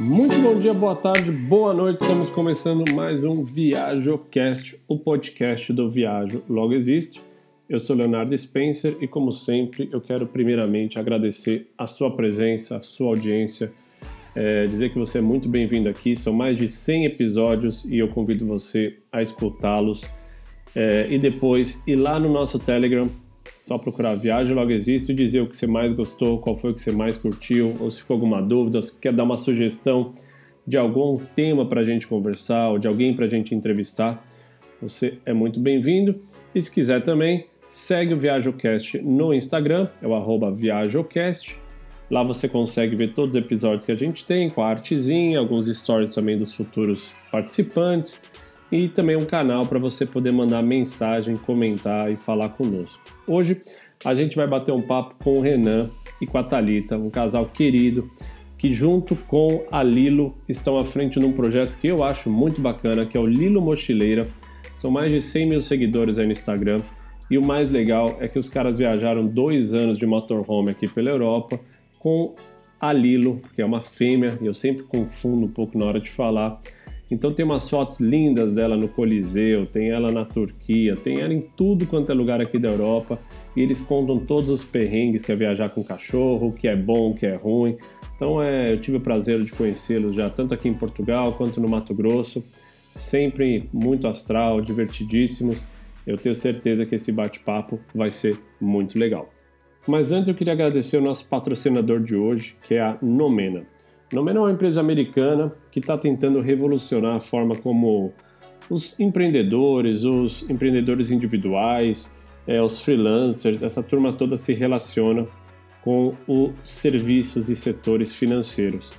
Muito bom dia, boa tarde, boa noite. Estamos começando mais um ViajoCast, o podcast do Viajo Logo Existe. Eu sou Leonardo Spencer e, como sempre, eu quero primeiramente agradecer a sua presença, a sua audiência, é, dizer que você é muito bem-vindo aqui. São mais de 100 episódios e eu convido você a escutá-los é, e depois ir lá no nosso Telegram, só procurar Viagem Logo Existe e dizer o que você mais gostou, qual foi o que você mais curtiu, ou se ficou alguma dúvida, ou se quer dar uma sugestão de algum tema para a gente conversar, ou de alguém para a gente entrevistar, você é muito bem-vindo. E se quiser também, segue o ViajoCast no Instagram, é o arroba ViajoCast. Lá você consegue ver todos os episódios que a gente tem, com a artezinha, alguns stories também dos futuros participantes e também um canal para você poder mandar mensagem, comentar e falar conosco. Hoje a gente vai bater um papo com o Renan e com a Talita, um casal querido que junto com a Lilo estão à frente num projeto que eu acho muito bacana, que é o Lilo Mochileira. São mais de 100 mil seguidores aí no Instagram. E o mais legal é que os caras viajaram dois anos de motorhome aqui pela Europa com a Lilo, que é uma fêmea, e eu sempre confundo um pouco na hora de falar. Então tem umas fotos lindas dela no Coliseu, tem ela na Turquia, tem ela em tudo quanto é lugar aqui da Europa. E eles contam todos os perrengues que é viajar com cachorro, o que é bom, o que é ruim. Então é, eu tive o prazer de conhecê-los já tanto aqui em Portugal quanto no Mato Grosso. Sempre muito astral, divertidíssimos. Eu tenho certeza que esse bate-papo vai ser muito legal. Mas antes eu queria agradecer o nosso patrocinador de hoje, que é a Nomena. Nomena é uma empresa americana que está tentando revolucionar a forma como os empreendedores, os empreendedores individuais, é, os freelancers, essa turma toda se relaciona com os serviços e setores financeiros.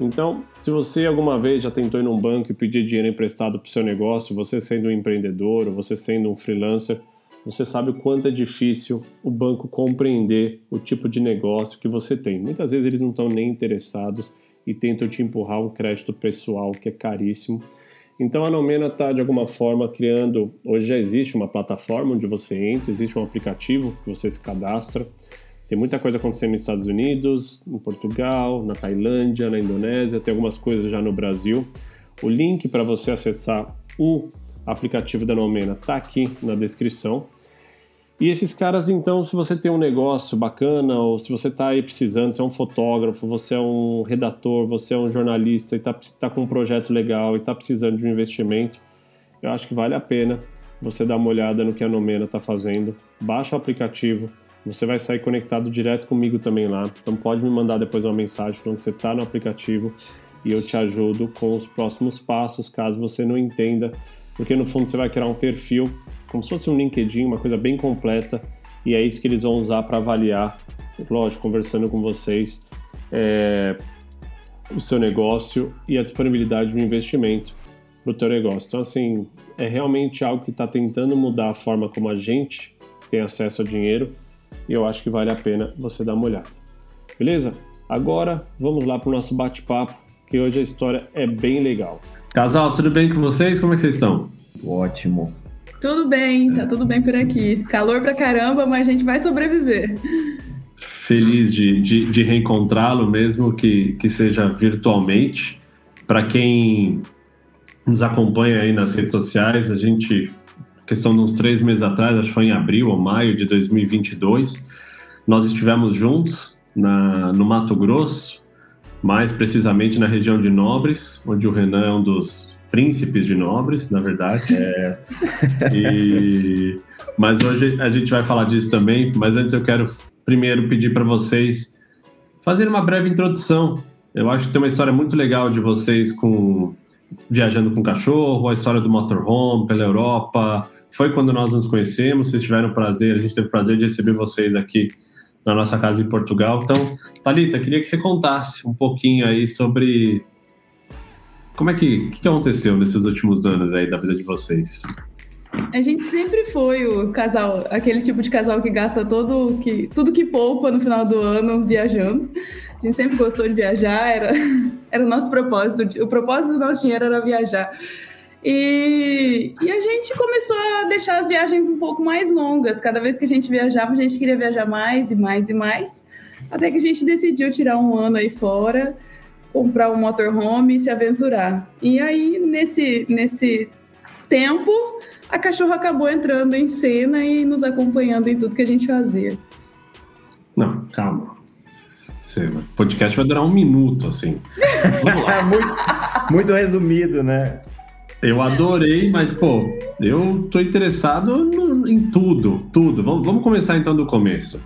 Então, se você alguma vez já tentou ir num banco e pedir dinheiro emprestado para o seu negócio, você sendo um empreendedor ou você sendo um freelancer, você sabe o quanto é difícil o banco compreender o tipo de negócio que você tem. Muitas vezes eles não estão nem interessados e tentam te empurrar um crédito pessoal que é caríssimo. Então a Nomena está de alguma forma criando. Hoje já existe uma plataforma onde você entra, existe um aplicativo que você se cadastra. Tem muita coisa acontecendo nos Estados Unidos, em Portugal, na Tailândia, na Indonésia, tem algumas coisas já no Brasil. O link para você acessar o aplicativo da Nomena está aqui na descrição. E esses caras, então, se você tem um negócio bacana, ou se você está aí precisando, você é um fotógrafo, você é um redator, você é um jornalista e está tá com um projeto legal e está precisando de um investimento, eu acho que vale a pena você dar uma olhada no que a Nomena está fazendo. Baixa o aplicativo, você vai sair conectado direto comigo também lá. Então pode me mandar depois uma mensagem falando que você está no aplicativo e eu te ajudo com os próximos passos, caso você não entenda, porque no fundo você vai criar um perfil como se fosse um LinkedIn, uma coisa bem completa, e é isso que eles vão usar para avaliar, lógico, conversando com vocês, é, o seu negócio e a disponibilidade de um investimento para o teu negócio. Então, assim, é realmente algo que está tentando mudar a forma como a gente tem acesso ao dinheiro e eu acho que vale a pena você dar uma olhada. Beleza? Agora vamos lá para o nosso bate-papo, que hoje a história é bem legal. Casal, tudo bem com vocês? Como é que vocês estão? Ótimo. Tudo bem, tá tudo bem por aqui. Calor pra caramba, mas a gente vai sobreviver. Feliz de, de, de reencontrá-lo, mesmo que, que seja virtualmente. Para quem nos acompanha aí nas redes sociais, a gente, questão de uns três meses atrás, acho que foi em abril ou maio de 2022, nós estivemos juntos na, no Mato Grosso, mais precisamente na região de Nobres, onde o Renan é um dos príncipes de nobres, na verdade. É, e, mas hoje a gente vai falar disso também. Mas antes eu quero primeiro pedir para vocês fazerem uma breve introdução. Eu acho que tem uma história muito legal de vocês com viajando com cachorro, a história do motorhome pela Europa. Foi quando nós nos conhecemos. Vocês tiveram prazer, a gente teve o prazer de receber vocês aqui na nossa casa em Portugal. Então, Talita, queria que você contasse um pouquinho aí sobre como é que, que, que aconteceu nesses últimos anos aí da vida de vocês? A gente sempre foi o casal, aquele tipo de casal que gasta todo que, tudo que poupa no final do ano viajando. A gente sempre gostou de viajar, era, era o nosso propósito. O propósito do nosso dinheiro era viajar. E, e a gente começou a deixar as viagens um pouco mais longas. Cada vez que a gente viajava, a gente queria viajar mais e mais e mais. Até que a gente decidiu tirar um ano aí fora comprar um motorhome e se aventurar. E aí, nesse, nesse tempo, a cachorra acabou entrando em cena e nos acompanhando em tudo que a gente fazia. Não, calma. O podcast vai durar um minuto, assim. Vamos lá. muito, muito resumido, né? Eu adorei, mas, pô, eu tô interessado no, em tudo, tudo. Vamos, vamos começar então do começo.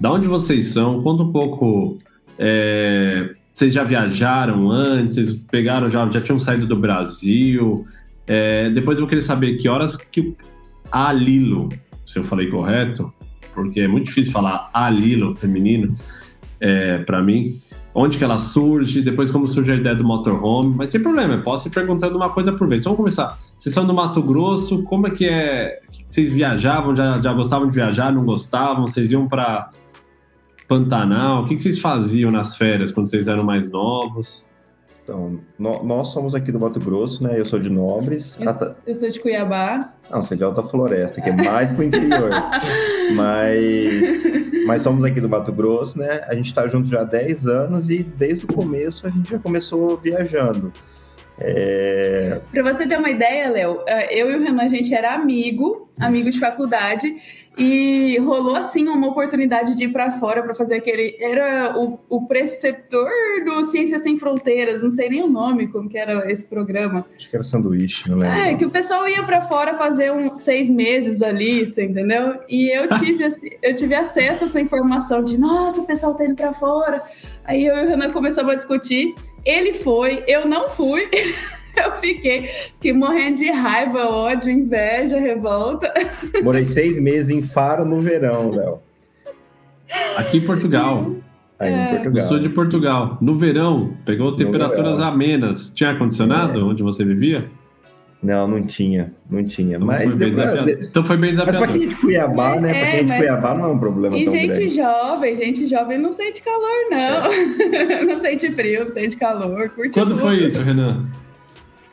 Da onde vocês são? Conta um pouco. É, vocês já viajaram antes? Vocês pegaram, já, já tinham saído do Brasil? É, depois eu querer saber que horas que a Lilo, se eu falei correto, porque é muito difícil falar a Lilo feminino é, para mim. Onde que ela surge, depois como surge a ideia do motorhome, mas sem problema, eu posso ir perguntando uma coisa por vez. Vamos começar. Vocês são do Mato Grosso, como é que é? Vocês viajavam, já, já gostavam de viajar, não gostavam? Vocês iam para Pantanal? O que, que vocês faziam nas férias quando vocês eram mais novos? Então, no, nós somos aqui do Mato Grosso, né? Eu sou de Nobres. Eu, eu sou de Cuiabá. Não, você é de Alta Floresta, que é mais pro interior. mas, mas somos aqui do Mato Grosso, né? A gente está junto já há 10 anos e desde o começo a gente já começou viajando. É... Para você ter uma ideia, Léo, é, eu e o Renan, a gente era amigo, amigo de faculdade, e rolou assim uma oportunidade de ir para fora para fazer aquele. Era o, o preceptor do Ciências Sem Fronteiras, não sei nem o nome, como que era esse programa. Acho que era sanduíche, não lembro. É, que o pessoal ia para fora fazer uns seis meses ali, você entendeu? E eu tive, eu tive acesso a essa informação de, nossa, o pessoal tá indo para fora. Aí eu e o Renan começamos a discutir. Ele foi, eu não fui. Eu fiquei, fiquei morrendo de raiva, ódio, inveja, revolta. Morei seis meses em Faro no verão, Léo. Aqui em Portugal. Aí é. em Portugal. No sul de Portugal. No verão, pegou temperaturas verão. amenas. Tinha ar-condicionado é. onde você vivia? Não, não tinha, não tinha. Então mas foi depois, então foi bem desafiador. Mas pra quem é de Cuiabá, né? É, pra quem é de mas... Cuiabá não é um problema e tão gente grande. jovem, gente jovem não sente calor, não. É. não sente frio, não sente calor, curte Quando tudo. foi isso, Renan?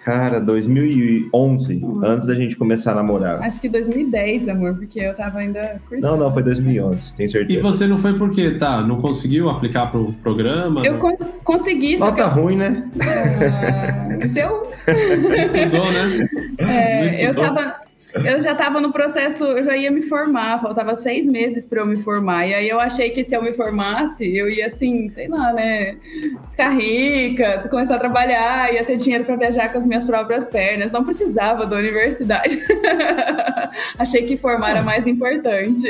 Cara, 2011, Nossa. antes da gente começar a namorar. Acho que 2010, amor, porque eu tava ainda cursando. Não, não, foi 2011, tenho certeza. E você não foi porque, tá, não conseguiu aplicar pro programa? Eu con consegui, Nota eu... ruim, né? Ah, seu? Estudou, né? É, eu tava... Eu já estava no processo, eu já ia me formar, faltava seis meses para eu me formar. E aí eu achei que se eu me formasse, eu ia assim, sei lá, né? Ficar rica, começar a trabalhar, ia ter dinheiro para viajar com as minhas próprias pernas. Não precisava da universidade. achei que formar era mais importante.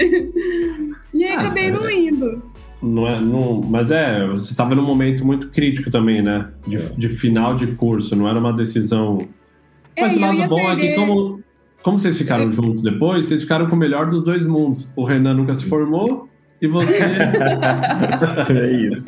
E aí ah, acabei não é. indo. Não é, não, mas é, você estava num momento muito crítico também, né? De, de final de curso, não era uma decisão. É, mas o lado bom perder... é que como como vocês ficaram juntos depois, vocês ficaram com o melhor dos dois mundos. O Renan nunca se formou e você. é isso.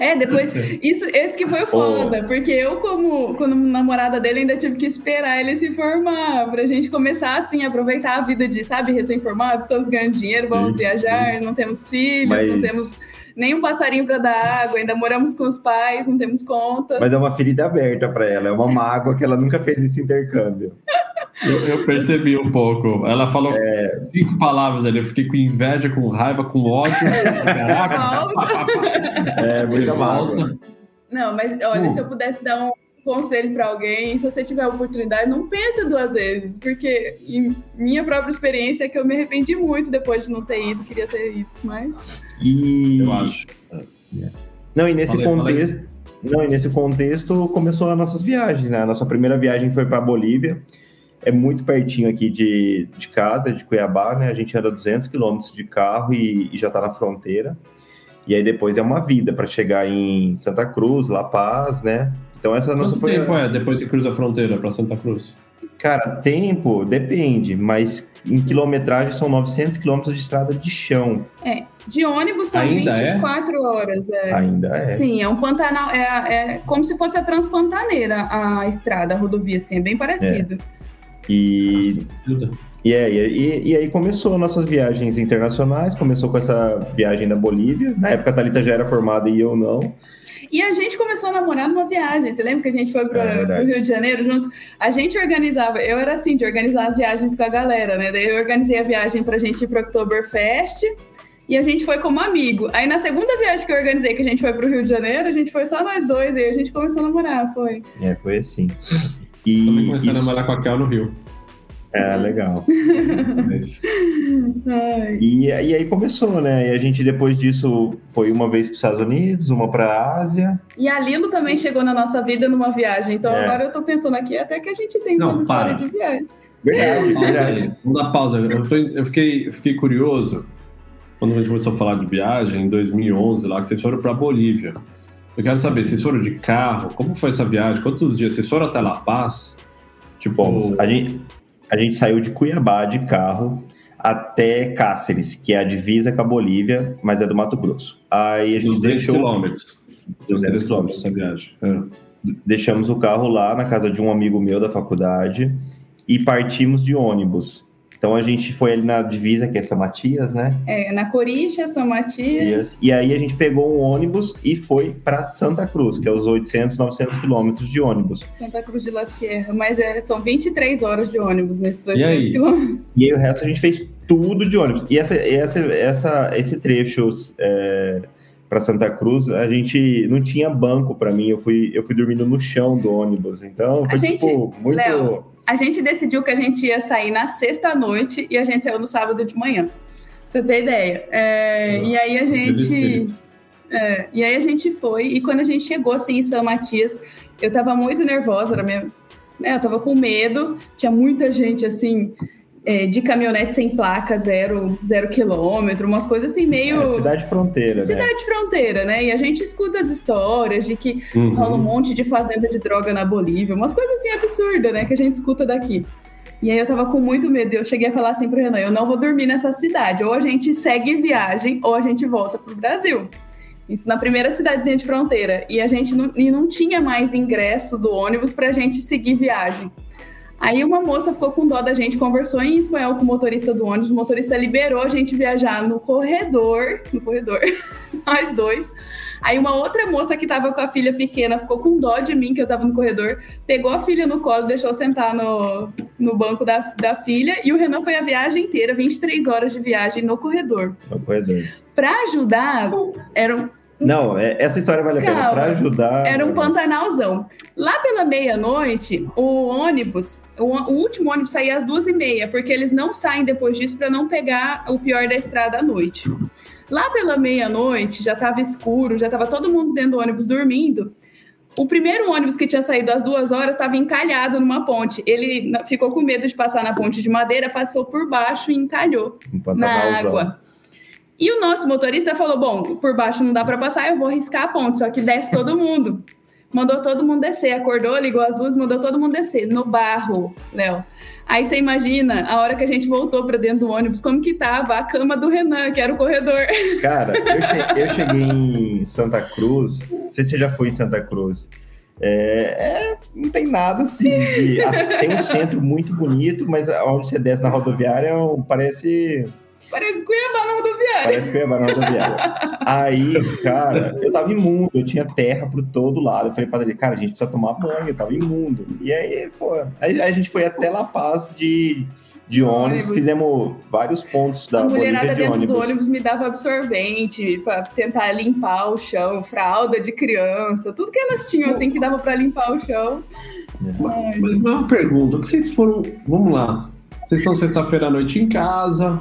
É, depois. Isso, esse que foi foda, oh. porque eu, como, como namorada dele, ainda tive que esperar ele se formar, pra gente começar assim, aproveitar a vida de, sabe, recém-formados, estamos ganhando dinheiro, vamos viajar, não temos filhos, Mas... não temos nem um passarinho para dar água, ainda moramos com os pais, não temos conta. Mas é uma ferida aberta para ela, é uma mágoa que ela nunca fez esse intercâmbio. Eu, eu, percebi um pouco. Ela falou é... cinco palavras ali. Eu fiquei com inveja, com raiva, com ódio. Caraca. é, muita mágoa. Não, mas olha, uh. se eu pudesse dar um conselho para alguém, se você tiver a oportunidade, não pense duas vezes, porque minha própria experiência é que eu me arrependi muito depois de não ter ido, queria ter ido, mas. E... Eu acho. Não, e nesse falei, contexto. Falei. Não, e nesse contexto começou as nossas viagens, né? A nossa primeira viagem foi para Bolívia é muito pertinho aqui de, de casa, de Cuiabá, né? A gente anda 200 quilômetros de carro e, e já está na fronteira. E aí depois é uma vida para chegar em Santa Cruz, La Paz, né? Então essa Quanto nossa foi. tempo é depois que cruza a fronteira para Santa Cruz? Cara, tempo depende, mas em quilometragem são 900 quilômetros de estrada de chão. É, de ônibus são Ainda 24 é? horas. É. Ainda é. Sim, é um Pantanal, é, é como se fosse a Transpantaneira, a estrada, a rodovia, assim, é bem parecido. É. E, e, é, e, e, aí começou nossas viagens internacionais, começou com essa viagem da Bolívia. Na época a Thalita já era formada e eu não. E a gente começou a namorar numa viagem. Você lembra que a gente foi para o é Rio de Janeiro junto? A gente organizava, eu era assim, de organizar as viagens com a galera, né? Daí eu organizei a viagem para a gente ir para o Oktoberfest E a gente foi como amigo. Aí na segunda viagem que eu organizei, que a gente foi pro Rio de Janeiro, a gente foi só nós dois, e aí a gente começou a namorar, foi. É, foi assim. E, Também comecei isso... a namorar com a Kel no Rio. É, legal. e, e aí começou, né? E a gente depois disso foi uma vez para os Estados Unidos, uma para a Ásia. E a Lilo também chegou na nossa vida numa viagem. Então é. agora eu tô pensando aqui até que a gente tem uma história de viagem. Verdade, verdade. Vamos dar pausa. Eu, tô, eu fiquei, eu fiquei curioso quando a gente começou a falar de viagem em 2011, lá que vocês foram para Bolívia. Eu quero saber, vocês foram de carro? Como foi essa viagem? Quantos dias? Vocês foram até La Paz? Tipo, a gente, a gente saiu de Cuiabá de carro até Cáceres, que é a divisa com a Bolívia, mas é do Mato Grosso. Aí a gente 200 deixou... quilômetros. 200 quilômetros essa viagem. É. Deixamos o carro lá na casa de um amigo meu da faculdade e partimos de ônibus. Então a gente foi ali na divisa, que é São Matias, né? É, na Corixa, São Matias. E aí a gente pegou um ônibus e foi para Santa Cruz, que é os 800, 900 quilômetros de ônibus. Santa Cruz de la Sierra, mas é, são 23 horas de ônibus nesses 800 quilômetros. E aí o resto a gente fez tudo de ônibus. E essa, essa, essa, esse trecho é, para Santa Cruz, a gente não tinha banco para mim. Eu fui, eu fui dormindo no chão do ônibus. Então foi, a gente, tipo, muito... Léo, a gente decidiu que a gente ia sair na sexta noite e a gente saiu no sábado de manhã. Pra você ter ideia. É, e aí a gente. É, e aí a gente foi, e quando a gente chegou assim em São Matias, eu tava muito nervosa, era minha, né, eu tava com medo, tinha muita gente assim, é, de caminhonete sem placa, zero, zero quilômetro, umas coisas assim meio. É, cidade fronteira. Né? Cidade né? fronteira, né? E a gente escuta as histórias de que uhum. rola um monte de fazenda de droga na Bolívia, umas coisas assim absurdas, né? Que a gente escuta daqui. E aí eu tava com muito medo. Eu cheguei a falar assim pro Renan: eu não vou dormir nessa cidade. Ou a gente segue viagem, ou a gente volta pro Brasil. Isso na primeira cidadezinha de fronteira. E a gente não, e não tinha mais ingresso do ônibus pra gente seguir viagem. Aí uma moça ficou com dó da gente, conversou em espanhol com o motorista do ônibus, o motorista liberou a gente viajar no corredor, no corredor, nós dois. Aí uma outra moça que tava com a filha pequena ficou com dó de mim, que eu tava no corredor, pegou a filha no colo, deixou sentar no, no banco da, da filha, e o Renan foi a viagem inteira, 23 horas de viagem no corredor. No corredor. Pra ajudar, eram não, é, essa história vale a pena para ajudar. Era um pantanalzão. Lá pela meia-noite, o ônibus, o, o, último ônibus saía às duas e meia, porque eles não saem depois disso para não pegar o pior da estrada à noite. Lá pela meia-noite, já estava escuro, já estava todo mundo dentro do ônibus dormindo. O primeiro ônibus que tinha saído às duas horas estava encalhado numa ponte. Ele ficou com medo de passar na ponte de madeira, passou por baixo e encalhou um na água. E o nosso motorista falou: bom, por baixo não dá para passar, eu vou riscar a ponte, só que desce todo mundo. Mandou todo mundo descer, acordou, ligou as luzes, mandou todo mundo descer, no barro, Léo. Aí você imagina, a hora que a gente voltou para dentro do ônibus, como que tava a cama do Renan, que era o corredor. Cara, eu cheguei, eu cheguei em Santa Cruz, não sei se você já foi em Santa Cruz. É, é, não tem nada assim. De, tem um centro muito bonito, mas onde você desce na rodoviária parece Parece Cuiabá na rodoviária. Parece Cuiabá na rodoviária. Aí, cara, eu tava imundo, eu tinha terra por todo lado. Eu falei pra ele, cara, a gente precisa tomar banho, eu tava imundo. E aí, foi. Aí, a gente foi até La Paz de, de ônibus, ônibus, fizemos vários pontos da A mulherada de dentro ônibus. do ônibus me dava absorvente para tentar limpar o chão, fralda de criança, tudo que elas tinham assim que dava para limpar o chão. Mas uma pergunta, o que vocês foram, vamos lá, vocês estão sexta-feira à noite em casa,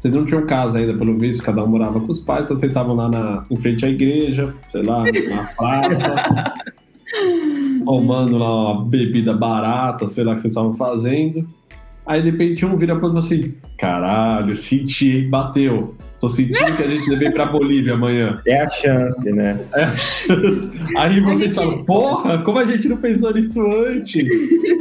vocês não tinham casa ainda, pelo visto, cada um morava com os pais, vocês estavam lá na, em frente à igreja, sei lá, na praça, tomando lá uma bebida barata, sei lá o que vocês estavam fazendo. Aí de repente um vira pra outro assim: caralho, senti, bateu. Tô sentindo que a gente deve ir pra Bolívia amanhã. É a chance, né? É a chance. Aí vocês gente... falam, porra, como a gente não pensou nisso antes?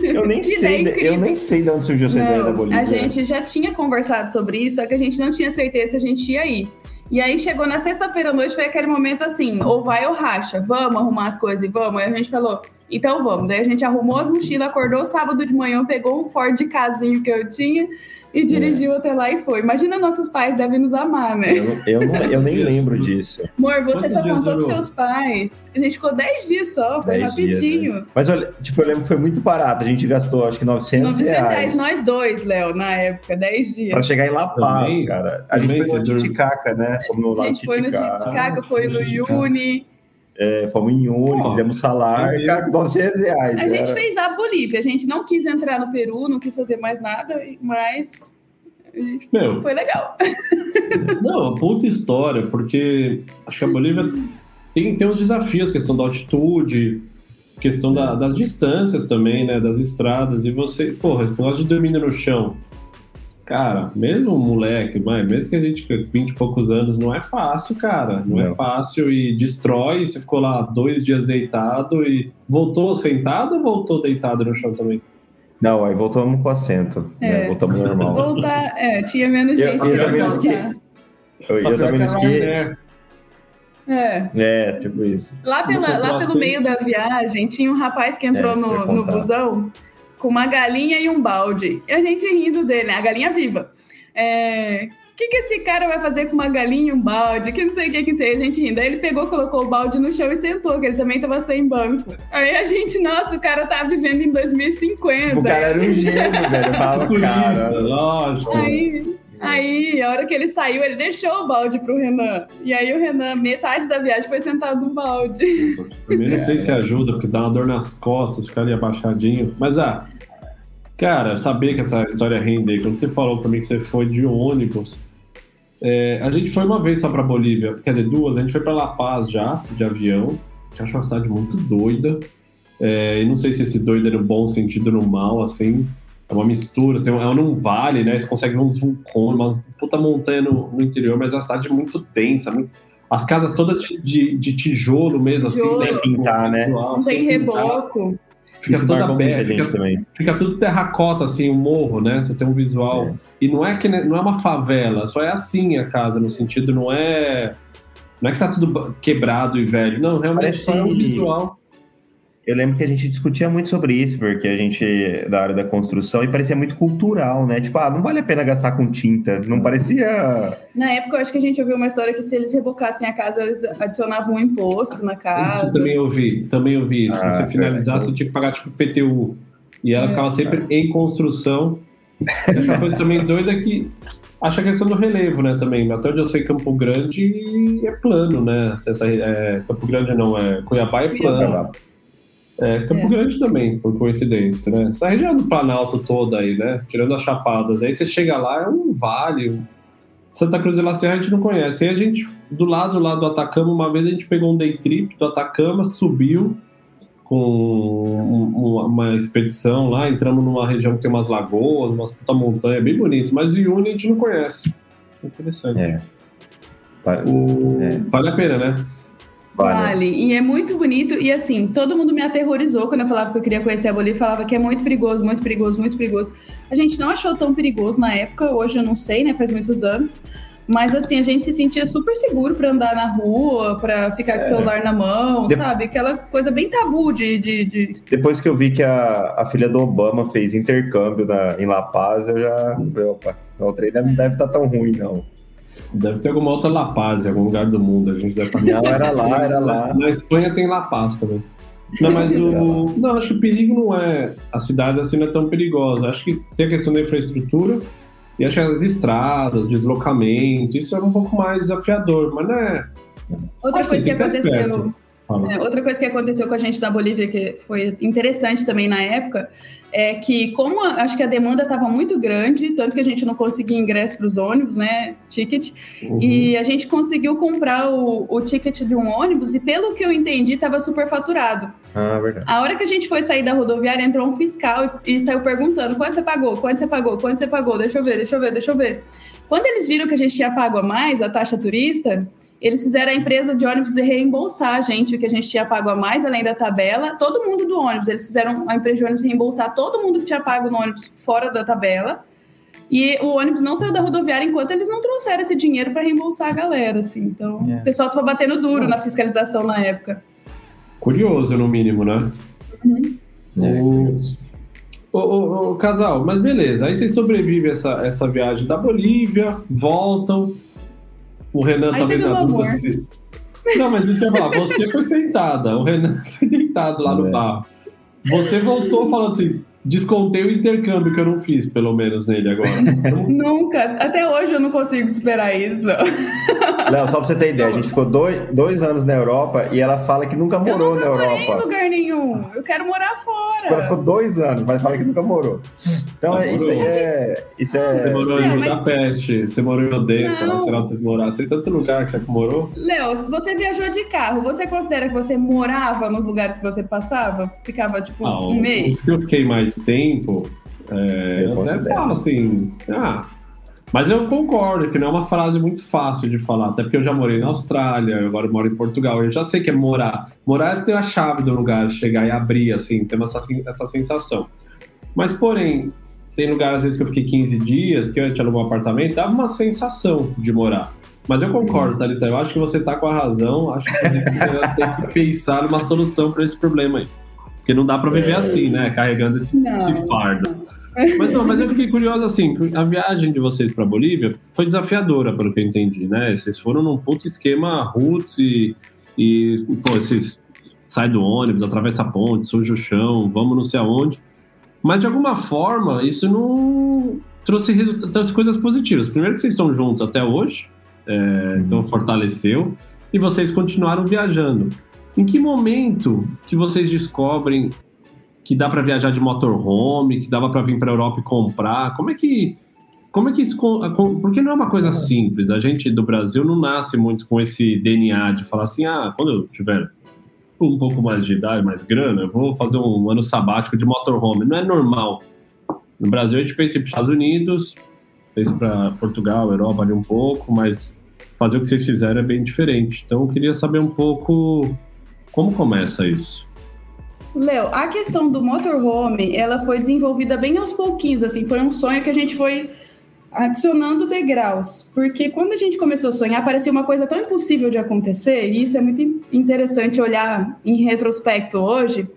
Eu nem sei, eu nem sei de onde surgiu essa não, ideia da Bolívia. A gente já tinha conversado sobre isso, só que a gente não tinha certeza se a gente ia ir. E aí chegou na sexta-feira à noite, foi aquele momento assim, ou vai ou racha, vamos arrumar as coisas e vamos. Aí a gente falou, então vamos. Daí a gente arrumou as mochilas, acordou sábado de manhã, pegou um Ford de casinho que eu tinha, e dirigiu é. até lá e foi. Imagina nossos pais devem nos amar, né? Eu, eu, não, eu nem lembro disso. Amor, você Quantos só contou pros seus pais. A gente ficou 10 dias só, foi rapidinho. Dias, né? Mas olha, tipo, eu lembro que foi muito barato. A gente gastou acho que 900, 900 reais. reais. nós dois, Léo, na época, 10 dias. Pra chegar em La Paz, também, cara. A gente foi no Titicaca, né? a gente foi no Titicaca, foi no Uni. É, fomos em Uni, oh, fizemos salário, cara, com 900 reais. A era. gente fez a Bolívia, a gente não quis entrar no Peru, não quis fazer mais nada, mas Meu, foi legal. Não, puta história, porque acho que a Bolívia tem, tem uns desafios, questão da altitude, questão da, das distâncias também, né, das estradas, e você, porra, esse negócio de dormir no chão, Cara, mesmo um moleque, mãe, mesmo que a gente com 20 e poucos anos, não é fácil, cara. Não, é não, é fácil e destrói. Você ficou lá dois dias deitado e voltou sentado ou voltou deitado no chão também? Não, aí voltamos com assento. Né? É. Né? Voltamos normal. Voltar, é, tinha menos gente eu, eu também voltar. Eu, eu também esqui. É. é, tipo isso. Lá, pela, lá pelo meio da viagem, tinha um rapaz que entrou é, no, no busão com uma galinha e um balde. E a gente rindo dele, a galinha viva. É, que, que esse cara vai fazer com uma galinha e um balde? Que não sei o que, que sei. A gente rindo. Aí ele pegou, colocou o balde no chão e sentou, que ele também tava sem banco. Aí a gente, nossa, o cara tá vivendo em 2050. O cara era um gênio, velho. Fala, cara. Lógico. Aí Aí, a hora que ele saiu, ele deixou o balde pro Renan. E aí o Renan, metade da viagem, foi sentado no balde. Primeiro não sei se ajuda, porque dá uma dor nas costas, ficar ali abaixadinho. Mas, ah, cara, saber que essa história rende Quando você falou pra mim que você foi de ônibus, é, a gente foi uma vez só pra Bolívia, quer dizer, duas. A gente foi pra La Paz já, de avião, que acho uma cidade muito doida. É, e não sei se esse doido é no bom sentido ou no mal, assim. É uma mistura, tem um, é num vale, né? Você consegue ver uns vulcões, uma puta montanha no, no interior, mas é uma cidade muito densa, muito... As casas todas de, de, de tijolo mesmo, assim, tijolo. assim, sem pintar, né? Não tem reboco. Fica Isso toda aberta, fica, fica, tudo terracota, assim, o um morro, né? Você tem um visual. É. E não é que não é uma favela, só é assim a casa, no sentido, não é. Não é que tá tudo quebrado e velho. Não, realmente Parece só é um visual. Eu lembro que a gente discutia muito sobre isso, porque a gente é da área da construção e parecia muito cultural, né? Tipo, ah, não vale a pena gastar com tinta. Não parecia. Na época, eu acho que a gente ouviu uma história que se eles rebocassem a casa, eles adicionavam um imposto na casa. Isso também ouvi, também ouvi isso. Ah, se você finalizasse, você tinha que pagar tipo PTU. E ela é, ficava sempre é. em construção. E uma coisa também doida é que Acho a questão do relevo, né, também. Até onde eu sei, Campo Grande é plano, né? Essa, é, Campo Grande não, é Cuiabá é plano. Cuiabá. É, Campo é. Grande também, por coincidência, né? Essa região do Planalto toda aí, né? Tirando as chapadas. Aí você chega lá, é um vale. Santa Cruz de La Serra a gente não conhece. Aí a gente, do lado lá do Atacama, uma vez a gente pegou um day trip do Atacama, subiu com uma, uma expedição lá, entramos numa região que tem umas lagoas, umas puta montanha, bem bonito. Mas o Iuni a gente não conhece. Interessante. É. O... é. Vale a pena, né? Vale. E é muito bonito. E assim, todo mundo me aterrorizou quando eu falava que eu queria conhecer a Bolívia. Falava que é muito perigoso, muito perigoso, muito perigoso. A gente não achou tão perigoso na época. Hoje eu não sei, né? Faz muitos anos. Mas assim, a gente se sentia super seguro para andar na rua, para ficar com o é. celular na mão, de... sabe? Aquela coisa bem tabu de, de, de, Depois que eu vi que a, a filha do Obama fez intercâmbio na, em La Paz, eu já. Opa, o trem não deve estar tá tão ruim, não. Deve ter alguma outra La Paz em algum lugar do mundo. A gente deve estar... Não, era lá, era lá. Na Espanha tem La Paz também. Não, mas o. Não, acho que o perigo não é. A cidade assim não é tão perigosa. Acho que tem a questão da infraestrutura e acho que as estradas, deslocamento, isso é um pouco mais desafiador, mas não é. Outra assim, coisa que aconteceu. É, outra coisa que aconteceu com a gente na Bolívia, que foi interessante também na época, é que como a, acho que a demanda estava muito grande, tanto que a gente não conseguia ingresso para os ônibus, né, ticket, uhum. e a gente conseguiu comprar o, o, ticket de um ônibus e pelo que eu entendi estava super faturado. Ah, verdade. A hora que a gente foi sair da rodoviária entrou um fiscal e, e saiu perguntando quanto você pagou, quanto você pagou, quanto você pagou, deixa eu ver, deixa eu ver, deixa eu ver. Quando eles viram que a gente tinha pago a mais a taxa turista, eles fizeram a empresa de ônibus reembolsar a gente o que a gente tinha pago a mais, além da tabela. Todo mundo do ônibus, eles fizeram a empresa de ônibus reembolsar todo mundo que tinha pago no ônibus fora da tabela. E o ônibus não saiu da rodoviária enquanto eles não trouxeram esse dinheiro para reembolsar a galera, assim. Então, é. o pessoal estava batendo duro na fiscalização na época. Curioso, no mínimo, né? Uhum. O... Ô, ô, ô, casal, mas beleza. Aí vocês sobrevivem essa, essa viagem da Bolívia, voltam. O Renan Aí tá o dúvida se. Não, mas isso que eu ia falar. Você foi sentada, o Renan foi deitado lá no É. bar. Você voltou falando assim: descontei o intercâmbio que eu não fiz, pelo menos nele agora. Nunca, até hoje eu não consigo superar isso, não. Não, só pra você ter ideia, a gente ficou dois, dois anos na Europa e ela fala que nunca Eu morou nunca na morei em Europa. lugar nenhum. Eu quero morar Ela fora. ficou dois anos, mas fala que nunca morou. Então, Ah, é- isso aí é. Isso Você é. morou em Não, mas- Budapeste, você morou em Odessa, Não. sei lá onde vocês moraram. Tem tanto lugar que já que morou. Léo, você viajou de carro, você considera que você morava nos lugares que você passava? Ficava, tipo, Ah, um mês? os que eu fiquei mais tempo, é, Eu eu até falo assim, ah, mas eu concordo que não é uma frase muito fácil de falar, até porque eu já morei na Austrália, eu agora moro em Portugal, eu já sei que é morar. Morar é ter a chave do lugar, chegar e abrir, assim, ter essa, essa sensação. Mas, porém, tem lugares, às vezes, que eu fiquei 15 dias, que eu tinha um apartamento, dava uma sensação de morar. Mas eu concordo, Thalita, eu acho que você tá com a razão, acho que gente tem que pensar numa solução para esse problema aí. Porque não dá para viver É. assim, né? Carregando esse, Não. esse fardo. Mas não, mas eu fiquei curioso assim, a viagem de vocês para Bolívia foi desafiadora, pelo que eu entendi, né? Vocês foram num puto esquema roots e, e pô, vocês saem do ônibus, atravessa a ponte, suja o chão, vamos não sei aonde. Mas de alguma forma, isso não trouxe, trouxe coisas positivas. Primeiro que vocês estão juntos até hoje, é, então fortaleceu, e vocês continuaram viajando. Em que momento que vocês descobrem que dá para viajar de motorhome, que dava para vir para Europa e comprar? Como é que como é que isso porque não é uma coisa simples. A gente do Brasil não nasce muito com esse DNA de falar assim, ah, quando eu tiver um pouco mais de idade, mais grana, eu vou fazer um ano sabático de motorhome. Não é normal. No Brasil a gente pensa para Estados Unidos, fez para Portugal, Europa ali um pouco, mas fazer o que vocês fizeram é bem diferente. Então eu queria saber um pouco como começa isso. Léo, a questão do motorhome, ela foi desenvolvida bem aos pouquinhos, assim, foi um sonho que a gente foi adicionando degraus, porque quando a gente começou a sonhar, parecia uma coisa tão impossível de acontecer, e isso é muito in- interessante olhar em retrospecto hoje,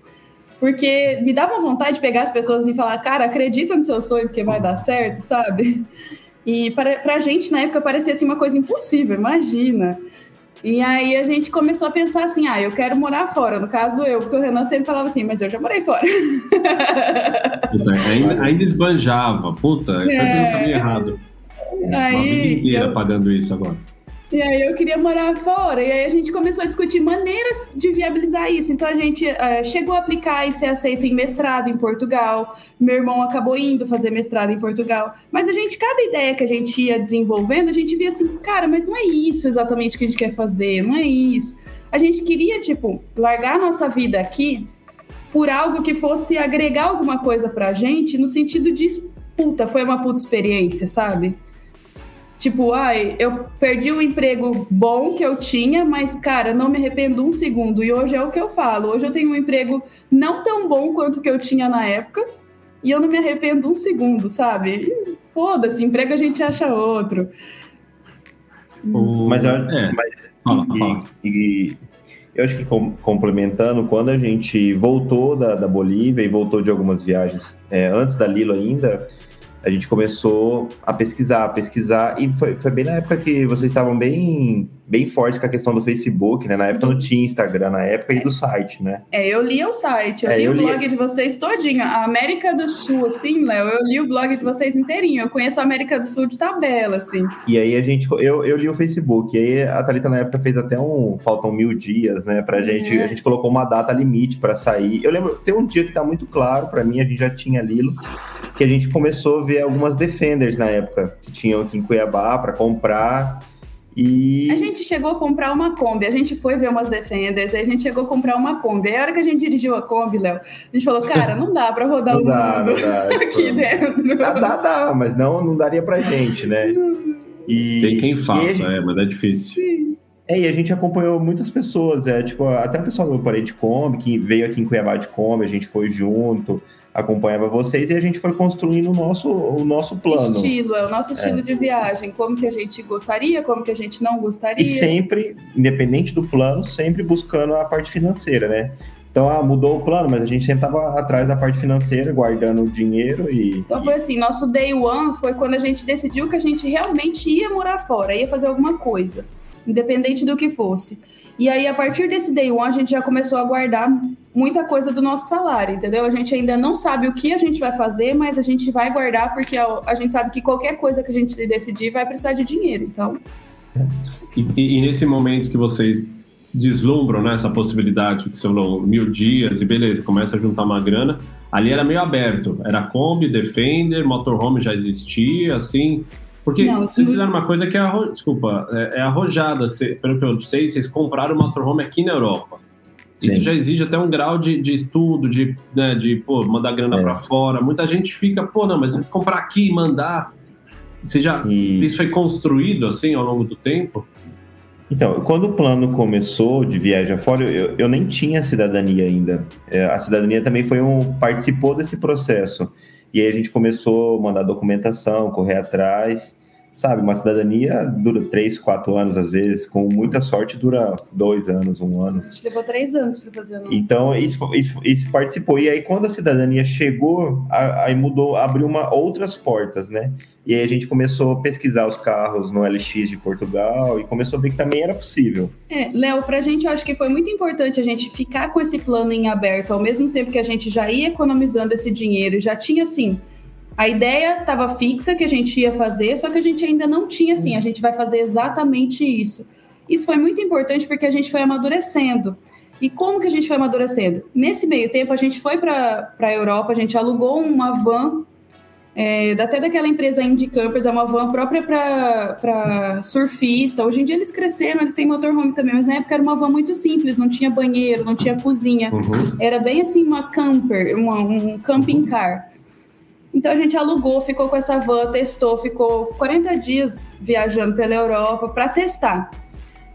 porque me uma vontade de pegar as pessoas e falar, cara, acredita no seu sonho porque vai dar certo, sabe? E para, pra gente, na época, parecia assim uma coisa impossível, imagina. E aí a gente começou a pensar assim, ah, eu quero morar fora. No caso, eu, porque o Renan sempre falava assim, mas eu já morei fora. Puta, ainda, ainda esbanjava. Puta, É. pelo caminho errado. Uma vida Aí inteira eu, pagando isso agora. E aí eu queria morar fora. E aí a gente começou a discutir maneiras de viabilizar isso. Então a gente eh, chegou a aplicar e ser aceito em mestrado em Portugal. Meu irmão acabou indo fazer mestrado em Portugal. Mas a gente, cada ideia que a gente ia desenvolvendo, a gente via assim, cara, mas não é isso exatamente que a gente quer fazer, não é isso. A gente queria, tipo, largar a nossa vida aqui por algo que fosse agregar alguma coisa pra gente, no sentido de, puta, foi uma puta experiência, sabe? Tipo, ai, eu perdi o emprego bom que eu tinha, mas, cara, não me arrependo um segundo. E hoje é o que eu falo. Hoje eu tenho um emprego não tão bom quanto o que eu tinha na época, e eu não me arrependo um segundo, sabe? Foda-se, emprego a gente acha outro. O- Mas eu- é, Mas, fala, e, fala. e- eu acho que com- complementando, quando a gente voltou da, da Bolívia e voltou de algumas viagens é, antes da Lilo ainda, a gente começou a pesquisar, a pesquisar, e foi, foi bem na época que vocês estavam bem, bem fortes com a questão do Facebook, né? Na época não tinha Instagram, na época, e do site, né? É, eu li o site, eu É, li eu o li- blog de vocês todinho. A América do Sul, assim, Léo, eu li o blog de vocês inteirinho. Eu conheço a América do Sul de tabela, assim. E aí a gente, eu, eu li o Facebook, e aí a Thalita na época fez até um, faltam mil dias, né, pra gente, É. a gente colocou uma data limite pra sair. Eu lembro, tem um dia que tá muito claro pra mim, a gente já tinha Lilo, que a gente começou a ver algumas Defenders na época, que tinham aqui em Cuiabá pra comprar, e... A gente chegou a comprar uma Kombi, a gente foi ver umas Defenders, aí a gente chegou a comprar uma Kombi. Aí a hora que a gente dirigiu a Kombi, Léo, a gente falou, cara, não dá pra rodar não o dá, mundo dá, aqui tipo, dentro. dá, dá, dá, mas não, não daria pra gente, né? E, Tem quem e faça, a é, mas é difícil. É, e a gente acompanhou muitas pessoas, é, tipo, até o pessoal do meu parente Kombi, que veio aqui em Cuiabá de Kombi, a gente foi junto, acompanhava vocês e a gente foi construindo o nosso, o nosso plano. Estilo, é o nosso estilo de viagem. Como que a gente gostaria, como que a gente não gostaria. E sempre, independente do plano, sempre buscando a parte financeira, né? Então, ah, mudou o plano, mas a gente sempre estava atrás da parte financeira, guardando o dinheiro e. Então foi assim, nosso day one foi quando a gente decidiu que a gente realmente ia morar fora, ia fazer alguma coisa, independente do que fosse. E aí, a partir desse day one, a gente já começou a guardar muita coisa do nosso salário, entendeu? A gente ainda não sabe o que a gente vai fazer, mas a gente vai guardar porque a, gente sabe que qualquer coisa que a gente decidir vai precisar de dinheiro, então. E, e nesse momento que vocês deslumbram né, essa possibilidade, que são mil dias e beleza, começa a juntar uma grana. Ali era meio aberto, era Kombi, Defender, motorhome já existia, assim. Porque não, vocês fizeram uma coisa que é, arro... desculpa, é, é arrojada. pelo que eu sei, vocês compraram o motorhome aqui na Europa. Sim. Isso já exige até um grau de, de estudo, de, né, de pô, mandar grana é. para fora. Muita gente fica, pô, não, mas se comprar aqui e mandar. Você já, e... Isso foi construído assim ao longo do tempo? Então, quando o plano começou de viagem fora, eu, eu nem tinha cidadania ainda. É, a cidadania também foi um participou desse processo. E aí a gente começou a mandar documentação, correr atrás sabe, uma cidadania dura três, quatro anos às vezes, com muita sorte dura dois anos, um ano. A gente levou três anos para fazer a nossa. Então, isso, isso, isso, participou. E aí, quando a cidadania chegou, aí mudou, abriu uma, outras portas, né? E aí a gente começou a pesquisar os carros no LX de Portugal e começou a ver que também era possível. É, Léo, para a gente eu acho que foi muito importante a gente ficar com esse plano em aberto, ao mesmo tempo que a gente já ia economizando esse dinheiro, já tinha assim a ideia estava fixa que a gente ia fazer, só que a gente ainda não tinha assim, a gente vai fazer exatamente isso. Isso foi muito importante porque a gente foi amadurecendo. E como que a gente foi amadurecendo? Nesse meio tempo, a gente foi para a Europa, a gente alugou uma van, é, até daquela empresa Indie Campers, é uma van própria para surfista. Hoje em dia eles cresceram, eles têm motorhome também, mas na época era uma van muito simples, não tinha banheiro, não tinha cozinha. Uhum. Era bem assim uma camper, uma, um camping car. Então a gente alugou, ficou com essa van, testou, ficou 40 dias viajando pela Europa para testar.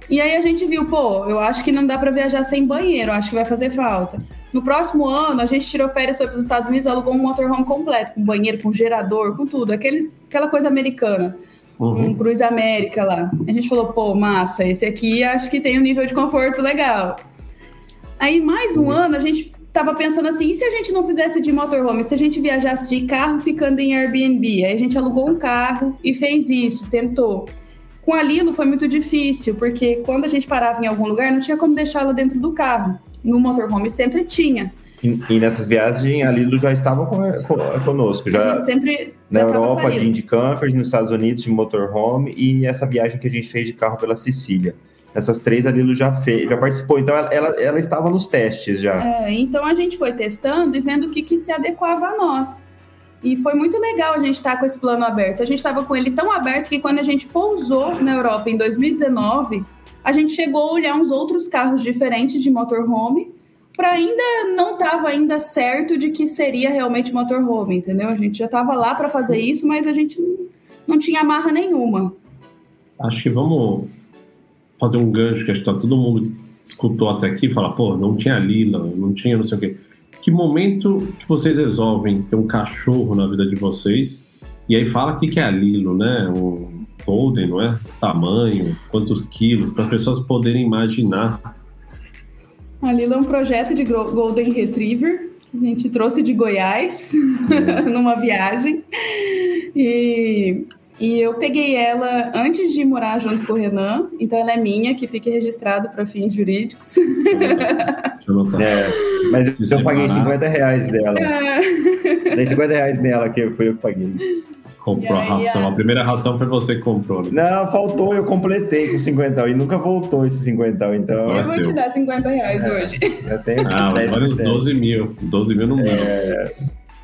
E aí a gente viu, pô, eu acho que não dá para viajar sem banheiro, acho que vai fazer falta. No próximo ano, a gente tirou férias, para os Estados Unidos, alugou um motorhome completo, com banheiro, com gerador, com tudo, aqueles, aquela coisa americana. Uhum. Um Cruz América lá. A gente falou, pô, massa, esse aqui acho que tem um nível de conforto legal. Aí, mais um uhum. ano, a gente tava pensando assim, e se a gente não fizesse de motorhome, se a gente viajasse de carro ficando em Airbnb? Aí a gente alugou um carro e fez isso, tentou. Com a Lilo foi muito difícil, porque quando a gente parava em algum lugar, não tinha como deixá-la dentro do carro. No motorhome sempre tinha. E, e nessas viagens, a Lilo já estava com, com, conosco. Já, sempre na Europa, de Indy Campers, nos Estados Unidos, de motorhome, e essa viagem que a gente fez de carro pela Sicília. Essas três a Lilo já fez, já participou, então ela, ela, ela estava nos testes já. É, então a gente foi testando e vendo o que, que se adequava a nós. E foi muito legal a gente estar tá com esse plano aberto. A gente estava com ele tão aberto que quando a gente pousou na Europa em 2019, a gente chegou a olhar uns outros carros diferentes de motorhome, para ainda não estava ainda certo de que seria realmente motorhome, entendeu? A gente já estava lá para fazer isso, mas a gente não, não tinha amarra nenhuma. Acho que vamos fazer um gancho que acho que tá todo mundo que escutou até aqui fala, pô, não tinha Lila, não tinha não sei o quê. Que momento que vocês resolvem ter um cachorro na vida de vocês? E aí fala o que é a Lilo, né? Um Golden, não é? Tamanho, quantos quilos, para as pessoas poderem imaginar. A Lilo é um projeto de Golden Retriever. A gente trouxe de Goiás numa viagem. E e eu peguei ela antes de morar junto com o Renan, então ela é minha, que fique registrado para fins jurídicos. É, mas Se eu paguei 50 reais dela. É. Dei 50 reais nela, que foi eu que paguei. Comprou aí, a ração. A... a... primeira ração foi você que comprou, né? Não, faltou, eu completei com 50 e nunca voltou esse 50 então. Eu vou te dar 50 reais é, hoje. Eu tenho ah, uns 12 mil. 12 mil no mínimo. É,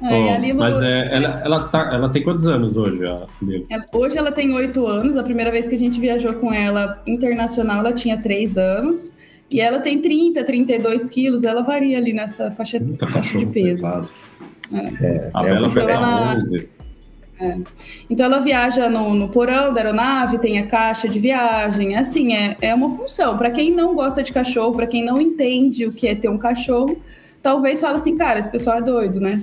é, mas é, ela, ela, tá, ela tem quantos anos hoje, a ela, Hoje ela tem oito anos. A primeira vez que a gente viajou com ela internacional, ela tinha três anos. E ela tem 30, 32 quilos. Ela varia ali nessa faixa, faixa de peso. É. É, a Bela então ela, 11. É. Então ela viaja no, no, porão da aeronave, tem a caixa de viagem, assim, é, é uma função. Para quem não gosta de cachorro, para quem não entende o que é ter um cachorro, talvez fale assim, cara, esse pessoal é doido, né?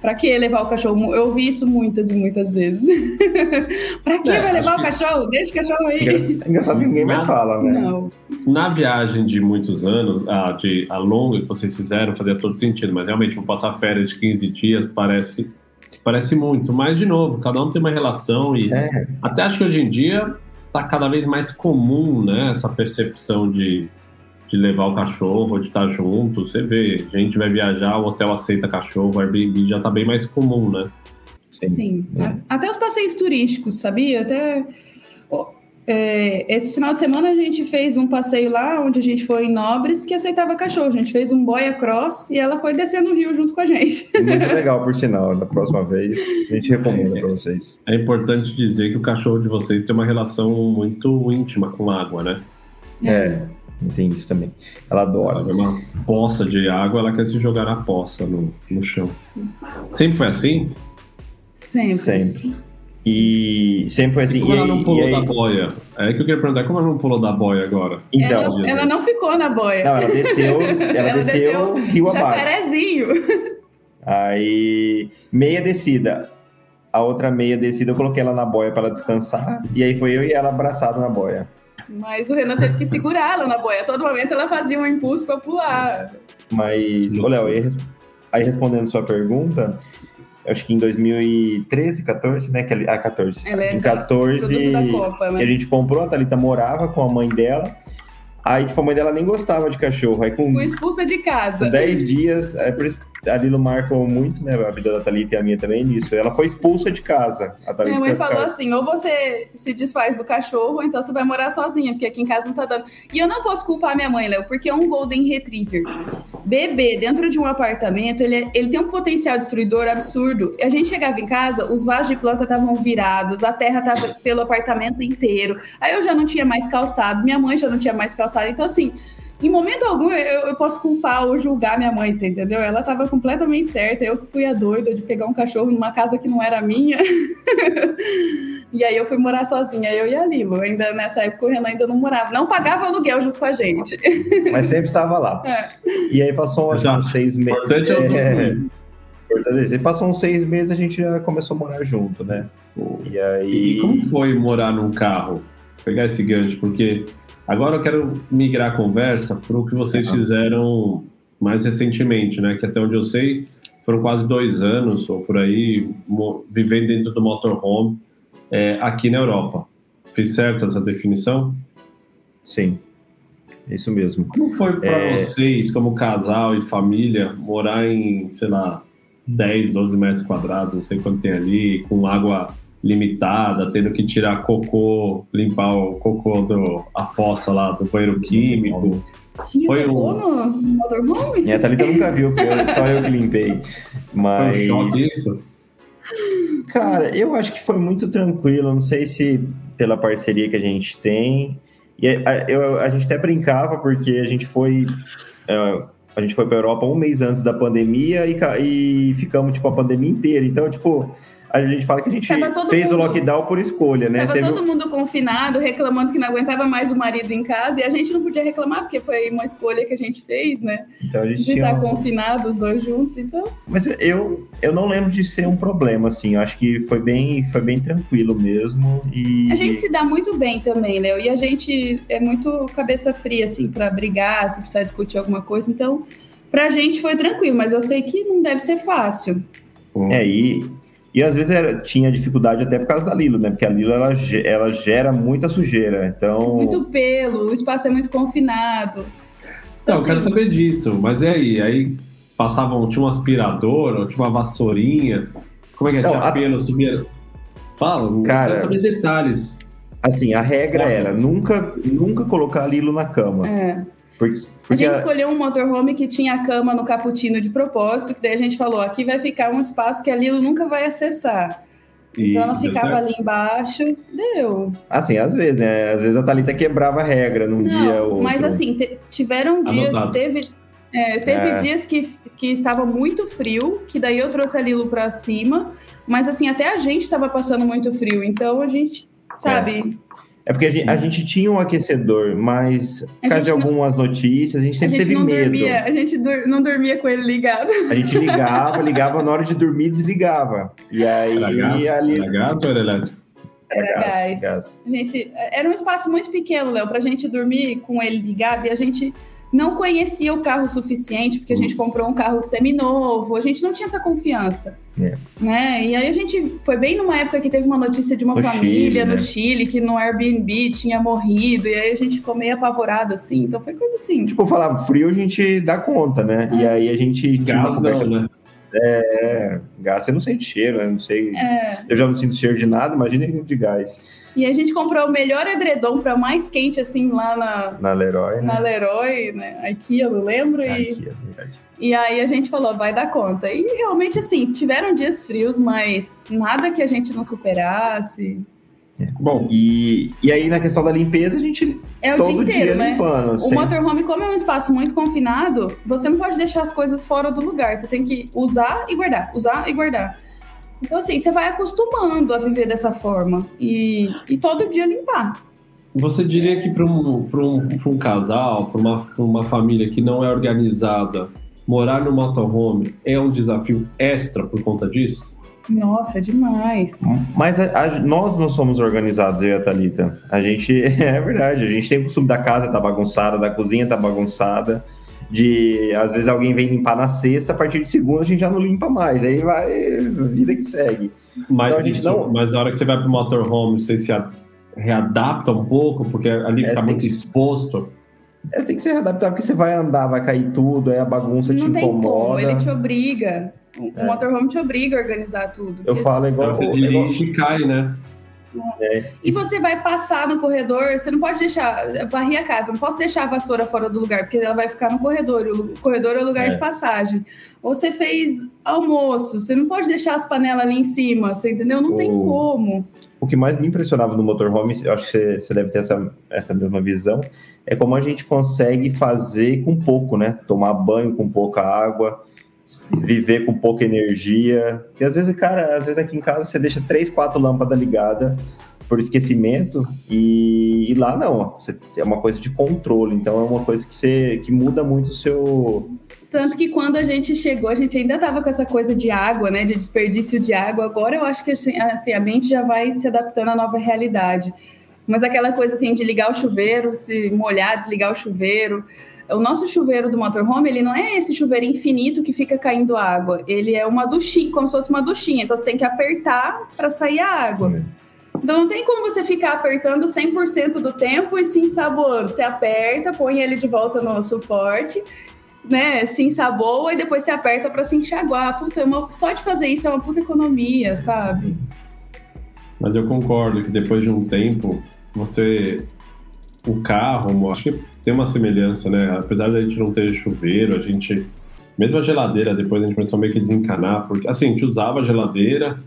Pra que levar o cachorro? Eu ouvi isso muitas e muitas vezes. pra que é, vai levar o que... cachorro? Deixa o cachorro aí. Engraçado que ninguém mais fala, né? Não. Na viagem de muitos anos, a, de, a longa que vocês fizeram, fazia todo sentido, mas realmente vou passar férias de 15 dias parece, parece muito. Mas, de novo, cada um tem uma relação e é. até acho que hoje em dia tá cada vez mais comum, né? Essa percepção de de levar o cachorro, de estar junto. Você vê, a gente vai viajar, o hotel aceita cachorro, o Airbnb já está bem mais comum, né? Sim. Sim. É. Até os passeios turísticos, sabia? Até. É, esse final de semana a gente fez um passeio lá, onde a gente foi em Nobres, que aceitava cachorro. A gente fez um boia cross e ela foi descer no rio junto com a gente. Muito legal, por sinal. Da próxima vez, a gente recomenda é, para vocês. É importante dizer que o cachorro de vocês tem uma relação muito íntima com a água, né? É. Tem isso também. Ela adora. Ela uma poça de água, ela quer se jogar na poça no, no chão. Sempre foi assim? Sempre. Sempre. E sempre foi assim. E como e ela não pulou aí... da boia? É que eu queria perguntar, como ela não pulou da boia agora? Então, ela, ela não ficou na boia. Não, ela desceu, ela, ela desceu, desceu rio abaixo. Aí, meia descida. A outra meia descida eu coloquei ela na boia para ela descansar. E aí foi eu e ela abraçado na boia. Mas o Renan teve que segurá-la na boia. A todo momento ela fazia um impulso para pular. Mas, ô Léo, aí respondendo sua pergunta, acho que em 2013, 14, né? Que, ah, 14. Ela é em 14, da Copa, né? a gente comprou, a Thalita morava com a mãe dela. Aí, tipo, a mãe dela nem gostava de cachorro. Aí, com. Foi expulsa de casa. 10 dias, é a Lilo marcou muito, né? A vida da Thalita e a minha também nisso. Ela foi expulsa de casa. A minha mãe falou assim: ou você se desfaz do cachorro, ou então você vai morar sozinha, porque aqui em casa não tá dando. E eu não posso culpar minha mãe, Léo, porque é um Golden Retriever. Bebê, dentro de um apartamento, ele, é, ele tem um potencial destruidor absurdo. A gente chegava em casa, os vasos de planta estavam virados, a terra tava pelo apartamento inteiro. Aí eu já não tinha mais calçado, minha mãe já não tinha mais calçado. Então, assim em momento algum eu, eu, posso culpar ou julgar minha mãe, você entendeu? Ela estava completamente certa. Eu que fui a doida de pegar um cachorro numa casa que não era minha. e aí eu fui morar sozinha, eu e a Lilo. Ainda nessa época o Renan ainda não morava, não pagava aluguel junto com a gente. Mas sempre estava lá. É. E aí passou uns seis meses. Importante é, é, passou uns seis meses a gente já começou a morar junto, né? E aí. E como foi morar num carro? Vou pegar esse gancho, porque Agora eu quero migrar a conversa para o que vocês fizeram mais recentemente, né? Que até onde eu sei foram quase dois anos ou por aí vivendo dentro do motorhome é, aqui na Europa. Fiz certo essa definição? Sim, isso mesmo. Como foi para é... vocês, como casal e família, morar em, sei lá, 10, 12 metros quadrados, não sei quanto tem ali, com água limitada, tendo que tirar cocô, limpar o cocô do a fossa lá do banheiro químico. Tinha foi cocô um... no motorhome? Minha Thalita nunca viu, só eu que limpei. Mas... Foi um isso? Cara, eu acho que foi muito tranquilo. Não sei se pela parceria que a gente tem. E a, eu, a gente até brincava porque a gente foi. É, a gente foi para Europa um mês antes da pandemia e, e ficamos tipo a pandemia inteira. Então, tipo, a gente fala que a gente fez mundo, o lockdown por escolha, né? Tava Teve... todo mundo confinado, reclamando que não aguentava mais o marido em casa, e a gente não podia reclamar, porque foi uma escolha que a gente fez, né? Então a gente de estar uma... confinado, os dois juntos, então... Mas eu, eu não lembro de ser um problema, assim, eu acho que foi bem, foi bem tranquilo mesmo, e... A gente se dá muito bem também, Léo, e a gente é muito cabeça fria, assim, para brigar, se precisar discutir alguma coisa, então... Pra gente foi tranquilo, mas eu sei que não deve ser fácil. É, e, e às vezes era, tinha dificuldade até por causa da Lilo, né? Porque a Lilo ela, ela gera muita sujeira. Então. Muito pelo, o espaço é muito confinado. Então, assim... eu quero saber disso. Mas e aí? Aí passavam, tinha um aspirador, tinha uma vassourinha. Como é que é? Não, tinha a... pelo, subia. Fala, Cara, quero saber detalhes. Assim, a regra era nunca, nunca colocar a Lilo na cama. É. Porque, porque a gente a... escolheu um motorhome que tinha cama no cappuccino de propósito, que daí a gente falou, aqui vai ficar um espaço que a Lilo nunca vai acessar. E então ela ficava ali embaixo, deu. Assim, às vezes, né? Às vezes a Thalita quebrava a regra num Não, dia ou Mas assim, tiveram dias, Anotado. teve, é, teve é. dias que, que estava muito frio, que daí eu trouxe a Lilo para cima, mas assim, até a gente estava passando muito frio, então a gente, sabe, É porque a gente, a gente, tinha um aquecedor, mas por causa de algumas não, notícias, a gente sempre a gente teve medo. Dormia, a gente dur, não dormia com ele ligado. A gente ligava, ligava na hora de dormir e desligava. E aí era gás, ali. Era gás ou era elétrico? Era, era gás. gás. A gente, era um espaço muito pequeno, Léo, pra gente dormir com ele ligado e a gente não conhecia o carro suficiente, porque a gente uhum. comprou um carro seminovo, a gente não tinha essa confiança. É. Né? E aí a gente foi bem numa época que teve uma notícia de uma no família Chile, no né? Chile que no Airbnb tinha morrido, e aí a gente ficou meio apavorado assim, então foi coisa assim. Tipo, falar frio a gente dá conta, né? É. E aí a gente. Gás não, né? É, gás você não sente cheiro, né? Não sei. É. Eu já não sinto cheiro de nada, imagina de gás. E a gente comprou o melhor edredom para mais quente, assim, lá na... Na Leroy, né? Na Leroy, né? IKEA, não lembro. E, IKEA, verdade. E aí a gente falou, vai dar conta. E realmente, assim, tiveram dias frios, mas nada que a gente não superasse. É. Bom, e, e aí na questão da limpeza, a gente é o todo dia, inteiro, dia né? limpando. O sempre. motorhome, como é um espaço muito confinado, você não pode deixar as coisas fora do lugar. Você tem que usar e guardar, usar e guardar. Então, assim, você vai acostumando a viver dessa forma e, e todo dia limpar. Você diria que para um, um, um casal, para uma, uma família que não é organizada, morar no motorhome é um desafio extra por conta disso? Nossa, é demais. Mas a, a, nós não somos organizados, eu e a Thalita. A gente, é verdade, a gente tem o costume da casa tá bagunçada, da cozinha tá bagunçada de às vezes alguém vem limpar na sexta, a partir de segunda a gente já não limpa mais, aí vai vida que segue. Mas, então, isso, não... mas na hora que você vai para o motorhome, você se readapta um pouco, porque ali é, fica muito que... exposto. É, você tem que se readaptar, porque você vai andar, vai cair tudo, aí a bagunça não te incomoda. Como, ele te obriga. O é. motorhome te obriga a organizar tudo. Eu falo igual... Você dirige e cai, né? É, e você vai passar no corredor, você não pode deixar, varrer a casa, não posso deixar a vassoura fora do lugar, porque ela vai ficar no corredor, o corredor é o lugar é. de passagem. Ou você fez almoço, você não pode deixar as panelas ali em cima, você entendeu? Não o... tem como. O que mais me impressionava no motorhome, eu acho que você, deve ter essa, essa mesma visão, é como a gente consegue fazer com pouco, né? Tomar banho com pouca água, viver com pouca energia. E às vezes, cara, às vezes aqui em casa você deixa três, quatro lâmpadas ligadas por esquecimento e, e lá não, é uma coisa de controle, então é uma coisa que você que muda muito o seu tanto que quando a gente chegou, a gente ainda tava com essa coisa de água, né, de desperdício de água. Agora eu acho que assim, assim a mente já vai se adaptando à nova realidade. Mas aquela coisa assim de ligar o chuveiro, se molhar, desligar o chuveiro, o nosso chuveiro do motorhome, ele não é esse chuveiro infinito que fica caindo água. Ele é uma duchinha, como se fosse uma duchinha. Então você tem que apertar para sair a água. Então não tem como você ficar apertando 100% do tempo e se ensaboando. Você aperta, põe ele de volta no suporte, né? Se ensaboa e depois você aperta para se enxaguar. Puta, é uma... só de fazer isso é uma puta economia, sabe? Mas eu concordo que depois de um tempo, você. O carro, acho que tem uma semelhança, né? Apesar da gente não ter chuveiro, a gente. Mesmo a geladeira, depois a gente começou meio que desencanar, porque assim, a gente usava a geladeira,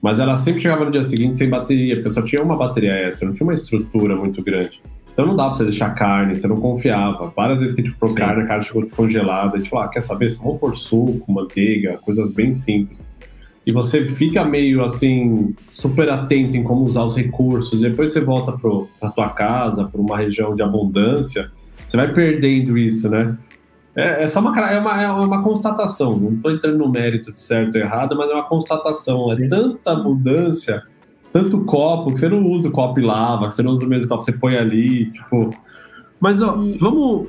mas ela sempre chegava no dia seguinte sem bateria, porque só tinha uma bateria extra, não tinha uma estrutura muito grande. Então não dá pra você deixar carne, você não confiava. Várias vezes que a gente comprou carne, a carne chegou descongelada, a gente falou, ah, quer saber? Vamos pôr suco, manteiga, coisas bem simples e você fica meio assim super atento em como usar os recursos. Depois você volta para tua casa, para uma região de abundância, você vai perdendo isso, né? É, é só uma, é uma, é uma constatação. Não estou entrando no mérito de certo ou errado, mas é uma constatação. É tanta abundância, tanto copo que você não usa o copo e lava, você não usa o mesmo copo, você põe ali, tipo. Mas ó, vamos.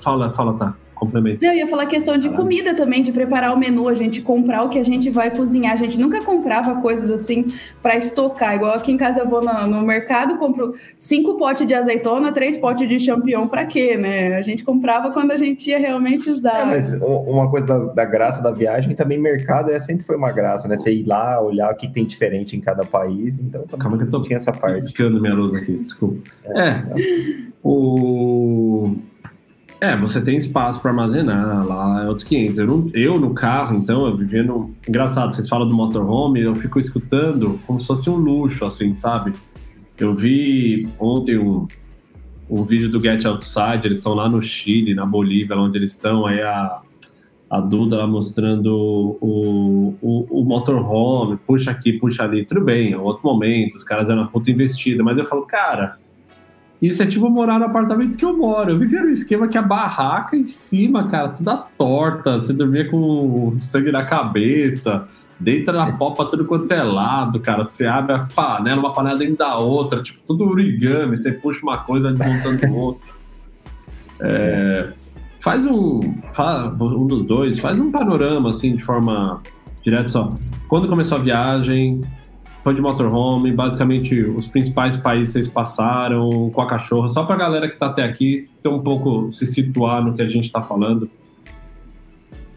Fala, fala, tá complemento. Eu ia falar questão de comida também, de preparar o menu, a gente comprar o que a gente vai cozinhar. A gente nunca comprava coisas assim para estocar. Igual aqui em casa eu vou no, no, mercado, compro cinco potes de azeitona, três potes de champignon, para quê, né? A gente comprava quando a gente ia realmente usar. É, mas uma coisa da, da, graça da viagem também, mercado é, sempre foi uma graça, né? Você ir lá, olhar o que tem diferente em cada país, então também Calma que eu tô tinha essa parte. Piscando minha luz aqui, desculpa. É, é. o é, você tem espaço para armazenar, lá é outros 500. Eu, eu, no carro, então, eu vivia no... Engraçado, vocês falam do motorhome, eu fico escutando como se fosse um luxo, assim, sabe? Eu vi ontem um, um vídeo do Get Outside, eles estão lá no Chile, na Bolívia, lá onde eles estão, aí a, a Duda lá mostrando o, o, o motorhome, puxa aqui, puxa ali, tudo bem, é outro momento, os caras eram uma puta investida, mas eu falo, cara Isso é tipo morar no apartamento que eu moro. Eu vivia no esquema que a barraca em cima, cara, toda torta. Você dormia com sangue na cabeça. Deita na popa tudo quanto é lado, cara. Você abre a panela, uma panela dentro da outra. Tipo, tudo origami. Você puxa uma coisa desmontando outra. É, faz um... Um dos dois. Faz um panorama, assim, de forma direta só. Quando começou a viagem foi de motorhome, basicamente os principais países vocês passaram com a cachorra, só para a galera que está até aqui ter um pouco se situar no que a gente está falando.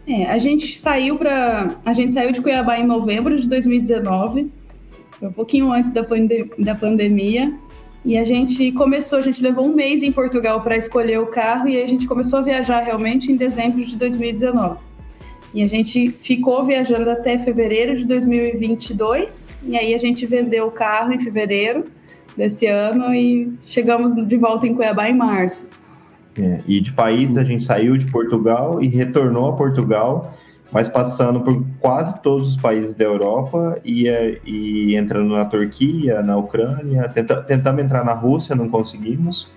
É, a gente saiu para a gente saiu de Cuiabá em novembro de 2019, um pouquinho antes da, pande da pandemia, e a gente começou, a gente levou um mês em Portugal para escolher o carro e a gente começou a viajar realmente em dezembro de 2019. E a gente ficou viajando até fevereiro de 2022, e aí a gente vendeu o carro em fevereiro desse ano e chegamos de volta em Cuiabá em março. É, e de país a gente saiu de Portugal e retornou a Portugal, mas passando por quase todos os países da Europa e, e entrando na Turquia, na Ucrânia, tenta, tentamos entrar na Rússia, não conseguimos.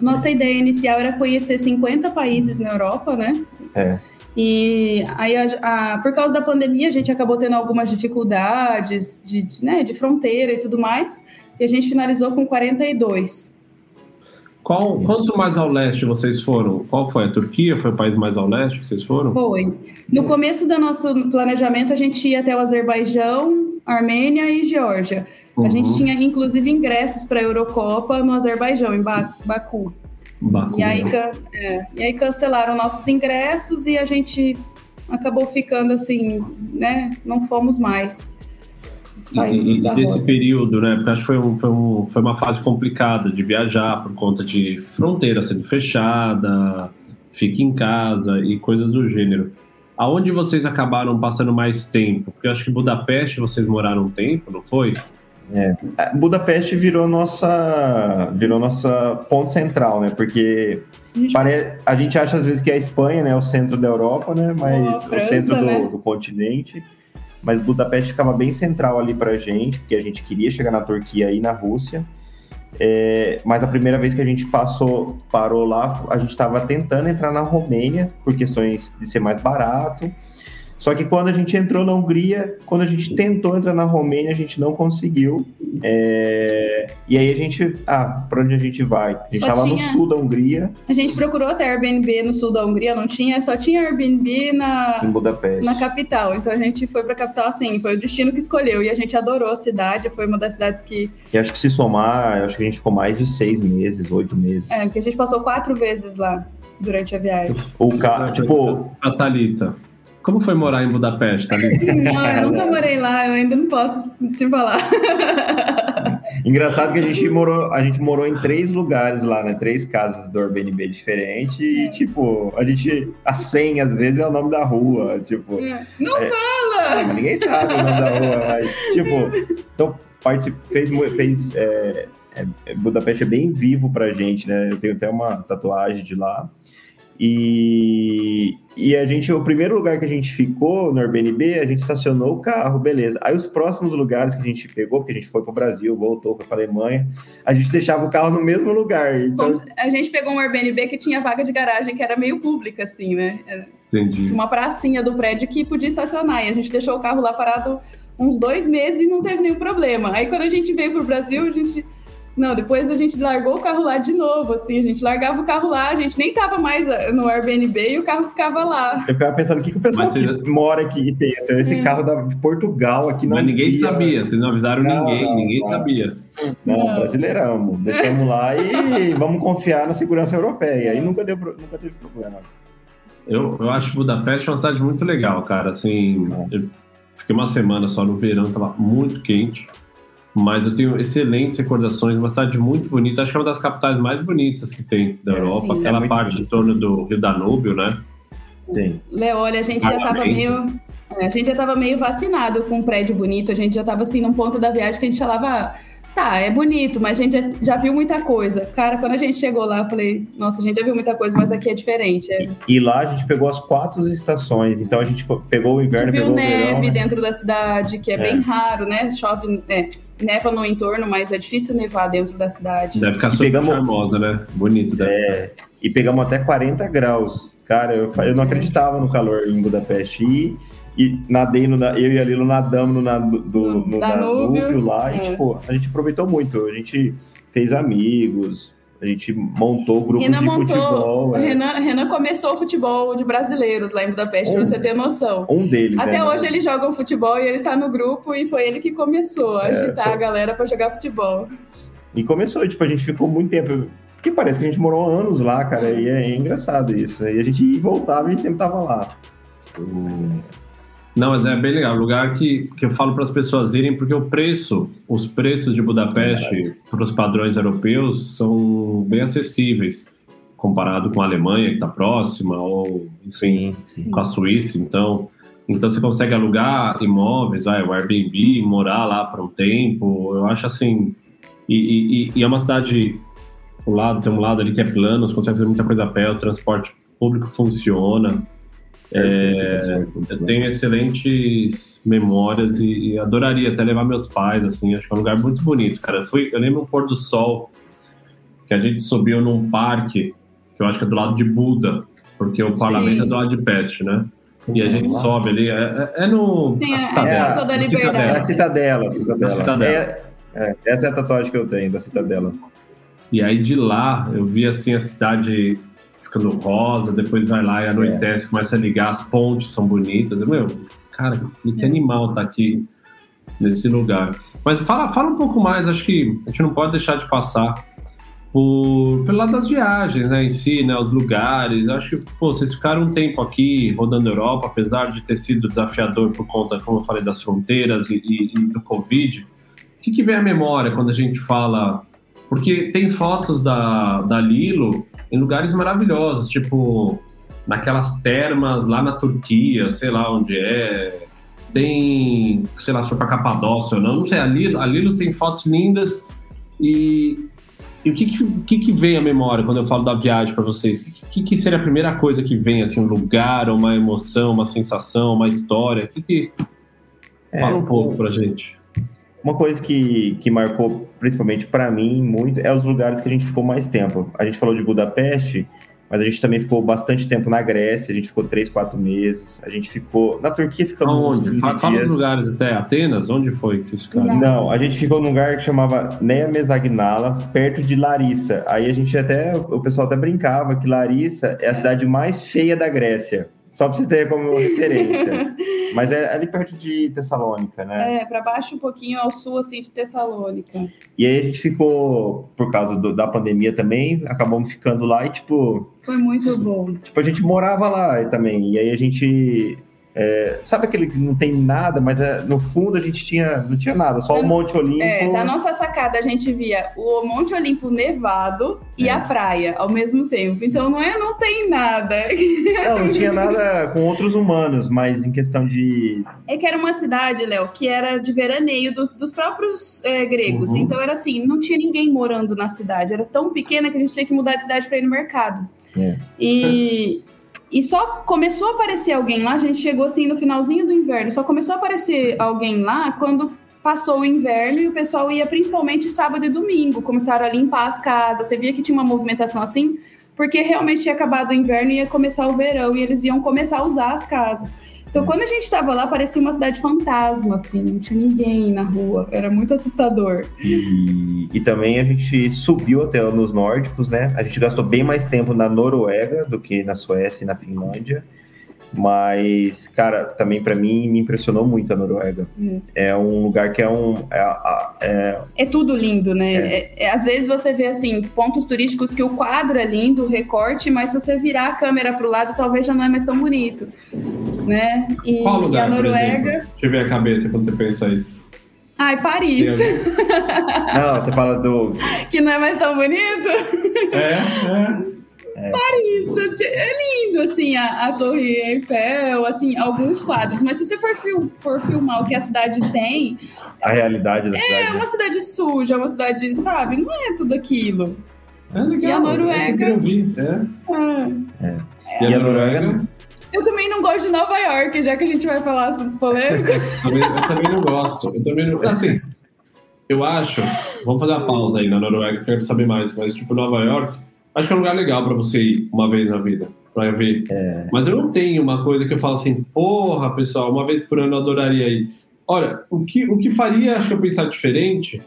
Nossa ideia inicial era conhecer 50 países na Europa, né? É. E aí, a, a, por causa da pandemia, a gente acabou tendo algumas dificuldades de, de, né, de fronteira e tudo mais, e a gente finalizou com 42. Qual, quanto mais ao leste vocês foram? Qual foi? A Turquia foi o país mais ao leste que vocês foram? Foi. No começo do nosso planejamento, a gente ia até o Azerbaijão, Armênia e Geórgia. Uhum. A gente tinha, inclusive, ingressos para a Eurocopa no Azerbaijão, em Baku. E aí, é, e aí cancelaram nossos ingressos e a gente acabou ficando assim, né? Não fomos mais. E, e desse período, né? Porque acho que foi, um, foi, um, foi uma fase complicada de viajar por conta de fronteira sendo fechada, fique em casa e coisas do gênero. Aonde vocês acabaram passando mais tempo? Porque eu acho que Budapeste vocês moraram um tempo, não foi? É. Budapeste virou nossa, virou nossa ponto central, né? Porque a gente, pare... a gente acha às vezes que a Espanha né, é o centro da Europa, né? Mas França, o centro do, né? do, continente. Mas Budapeste ficava bem central ali pra gente, porque a gente queria chegar na Turquia e na Rússia. É, mas a primeira vez que a gente passou, parou lá, a gente estava tentando entrar na Romênia por questões de ser mais barato. Só que quando a gente entrou na Hungria, quando a gente tentou entrar na Romênia, a gente não conseguiu. É... E aí a gente, ah, para onde a gente vai? A gente estava no sul da Hungria. A gente procurou até Airbnb no sul da Hungria, não tinha, só tinha Airbnb na em Budapeste. Na capital. Então a gente foi para a capital assim, foi o destino que escolheu e a gente adorou a cidade, foi uma das cidades que E acho que se somar, acho que a gente ficou mais de seis meses, oito meses. É, porque a gente passou quatro vezes lá durante a viagem. O cara, tipo, a Thalita. Como foi morar em Budapeste? Não, eu nunca morei lá, eu ainda não posso te falar. Engraçado que a gente morou, a gente morou em três lugares lá, né? Três casas do Airbnb diferente e, é. tipo, a gente, a 100 às vezes é o nome da rua, tipo... É. Não é, fala! Mas ninguém sabe o nome da rua, mas, tipo... Então, fez, fez é, é, Budapeste é bem vivo pra gente, né? Eu tenho até uma tatuagem de lá. E, e a gente, o primeiro lugar que a gente ficou no Airbnb, a gente estacionou o carro, beleza. Aí os próximos lugares que a gente pegou, porque a gente foi para o Brasil, voltou, foi para Alemanha, a gente deixava o carro no mesmo lugar. Então... A gente pegou um Airbnb que tinha vaga de garagem que era meio pública, assim, né? Entendi. Uma pracinha do prédio que podia estacionar. E a gente deixou o carro lá parado uns dois meses e não teve nenhum problema. Aí quando a gente veio para o Brasil, a gente não, depois a gente largou o carro lá de novo, assim, a gente largava o carro lá, a gente nem tava mais ah, no Airbnb e o carro ficava lá. Eu ficava pensando, o que, que o pessoal você... que mora aqui pensa? Esse é. carro da, de Portugal aqui não Mas ninguém via, sabia, vocês não avisaram não, ninguém, não, ninguém não. sabia. Não, não, brasileiramos, deixamos lá e vamos confiar na segurança europeia, aí nunca, deu, nunca teve problema. Eu, eu acho Budapeste uma cidade muito legal, cara, assim, fiquei uma semana só no verão, tava muito quente, mas eu tenho excelentes recordações, uma cidade muito bonita, acho que é uma das capitais mais bonitas que tem da é, Europa, sim, aquela é parte bonito. em torno do Rio Danúbio, né? Sim. Leolha, a gente já estava meio. É, a gente já estava meio vacinado com um prédio bonito, a gente já estava assim num ponto da viagem que a gente falava. Ah, tá, é bonito, mas a gente já, já, viu muita coisa. Cara, quando a gente chegou lá, eu falei, nossa, a gente já viu muita coisa, mas aqui é diferente. É... E, e, lá a gente pegou as quatro estações, então a gente pegou o inverno, viu pegou neve o verão, né? dentro da cidade, que é, é, bem raro, né? Chove, é, neva no entorno, mas é difícil nevar dentro da cidade. Deve ficar super pegamos, charmosa, né? Bonito, deve é, E pegamos até 40 graus. Cara, eu, eu não acreditava no calor em Budapeste. E e nadei no, eu e a Lilo nadamos no, do, no Danúbio lá é. e, tipo, a gente aproveitou muito. A gente fez amigos, a gente montou grupos Renan de montou, futebol. É. Renan, Renan começou o futebol de brasileiros lá em Budapeste, um, pra você ter noção. Um deles. Até né, hoje ele joga um futebol e ele tá no grupo e foi ele que começou a é, agitar foi... a galera para jogar futebol. E começou, tipo, a gente ficou muito tempo. Porque parece que a gente morou anos lá, cara, e é, é engraçado isso. E a gente voltava e sempre tava lá. Não, mas é bem legal. Lugar que, que eu falo para as pessoas irem, porque o preço, os preços de Budapeste para os padrões europeus são bem acessíveis, comparado com a Alemanha, que está próxima, ou, enfim, Sim. com a Suíça. Então, então, você consegue alugar imóveis, vai, o Airbnb, morar lá por um tempo. Eu acho assim. E, e, e é uma cidade. Um lado, tem um lado ali que é plano, você consegue fazer muita coisa a pé, o transporte público funciona. É, eu tenho excelentes memórias e, e, adoraria até levar meus pais, assim, acho que é um lugar muito bonito, cara. Eu, fui, eu lembro um pôr do sol que a gente subiu num parque, que eu acho que é do lado de Buda, porque o parlamento Sim. é do lado de Peste, né? E a gente sobe ali, é, é, é no. Sim, a Citadela. É, toda a liberdade. É a Citadela. Citadela. citadela. É, é, essa é a tatuagem que eu tenho, da Citadela. E aí de lá, eu vi assim a cidade ficando rosa, depois vai lá e anoitece, é. começa a ligar, as pontes são bonitas. Meu, cara, que animal tá aqui nesse lugar. Mas fala, fala um pouco mais, acho que a gente não pode deixar de passar por, pelo lado das viagens, né, em si, né, os lugares. Acho que, pô, vocês ficaram um tempo aqui rodando a Europa, apesar de ter sido desafiador por conta, como eu falei, das fronteiras e, e, e do Covid. O que, que vem à memória quando a gente fala porque tem fotos da, da Lilo em lugares maravilhosos, tipo naquelas termas lá na Turquia, sei lá onde é. Tem, sei lá, se for pra Capadócia ou não, não sei. A Lilo, a Lilo tem fotos lindas e, e o que que, que que, vem à memória quando eu falo da viagem para vocês? O que, que, seria a primeira coisa que vem, assim, um lugar, uma emoção, uma sensação, uma história? O que que... É, Fala um pouco pra gente. Uma coisa que, que marcou, principalmente para mim, muito, é os lugares que a gente ficou mais tempo. A gente falou de Budapeste, mas a gente também ficou bastante tempo na Grécia, a gente ficou três, quatro meses. A gente ficou. Na Turquia ficamos. Onde? Fala, fala os lugares até. Atenas? Onde foi que vocês ficaram? Não, a gente ficou num lugar que chamava Nea Mesagnala, perto de Larissa. Aí a gente até. O pessoal até brincava que Larissa é a cidade mais feia da Grécia. Só para você ter como referência. Mas é ali perto de Tessalônica, né? É, para baixo um pouquinho ao sul, assim, de Tessalônica. E aí a gente ficou, por causa do, da pandemia também, acabamos ficando lá e, tipo... Foi muito bom. Tipo, a gente morava lá também. E aí a gente é, sabe aquele que não tem nada, mas é, no fundo a gente tinha, não tinha nada, só o Monte Olimpo. É, da nossa sacada a gente via o Monte Olimpo nevado e é. a praia ao mesmo tempo. Então não é, não tem nada. Não, não tinha nada com outros humanos, mas em questão de. É que era uma cidade, Léo, que era de veraneio dos, dos próprios é, gregos. Uhum. Então era assim, não tinha ninguém morando na cidade. Era tão pequena que a gente tinha que mudar de cidade para ir no mercado. É. E E só começou a aparecer alguém lá, a gente chegou assim no finalzinho do inverno, só começou a aparecer alguém lá quando passou o inverno e o pessoal ia principalmente sábado e domingo, começaram a limpar as casas. Você via que tinha uma movimentação assim, porque realmente tinha acabado o inverno e ia começar o verão e eles iam começar a usar as casas. Então, quando a gente estava lá, parecia uma cidade fantasma, assim, não tinha ninguém na rua, era muito assustador. E, e também a gente subiu até nos nórdicos, né? A gente gastou bem mais tempo na Noruega do que na Suécia e na Finlândia. Mas, cara, também para mim me impressionou muito a Noruega. Hum. É um lugar que é um. É, é, é tudo lindo, né? É. é. é. às vezes você vê, assim, pontos turísticos que o quadro é lindo, o recorte, mas se você virar a câmera pro lado, talvez já não é mais tão bonito. Né? E, Qual lugar, e a Noruega. Deixa eu ver a cabeça quando você pensa isso. Ai, Paris. Não, você fala do. Que não é mais tão bonito? É, é. É. Paris, assim, é lindo, assim, a, a Torre Eiffel, assim, alguns quadros. Mas se você for, fil for filmar o que a cidade tem... A realidade da é, cidade. É uma cidade suja, uma cidade, sabe? Não é tudo aquilo. É legal. E a Noruega... É. é. E, e a Noruega... Eu também não gosto de Nova York, já que a gente vai falar sobre polêmica. eu, também, eu também não gosto. Eu também não... Assim, eu acho... Vamos fazer uma pausa aí na Noruega, quero saber mais. Mas, tipo, Nova York Acho que é um lugar legal para você ir uma vez na vida, para ver. É. Mas eu não tenho uma coisa que eu falo assim, porra, pessoal, uma vez por ano eu adoraria ir. Olha, o que, o que faria, acho que eu pensar diferente,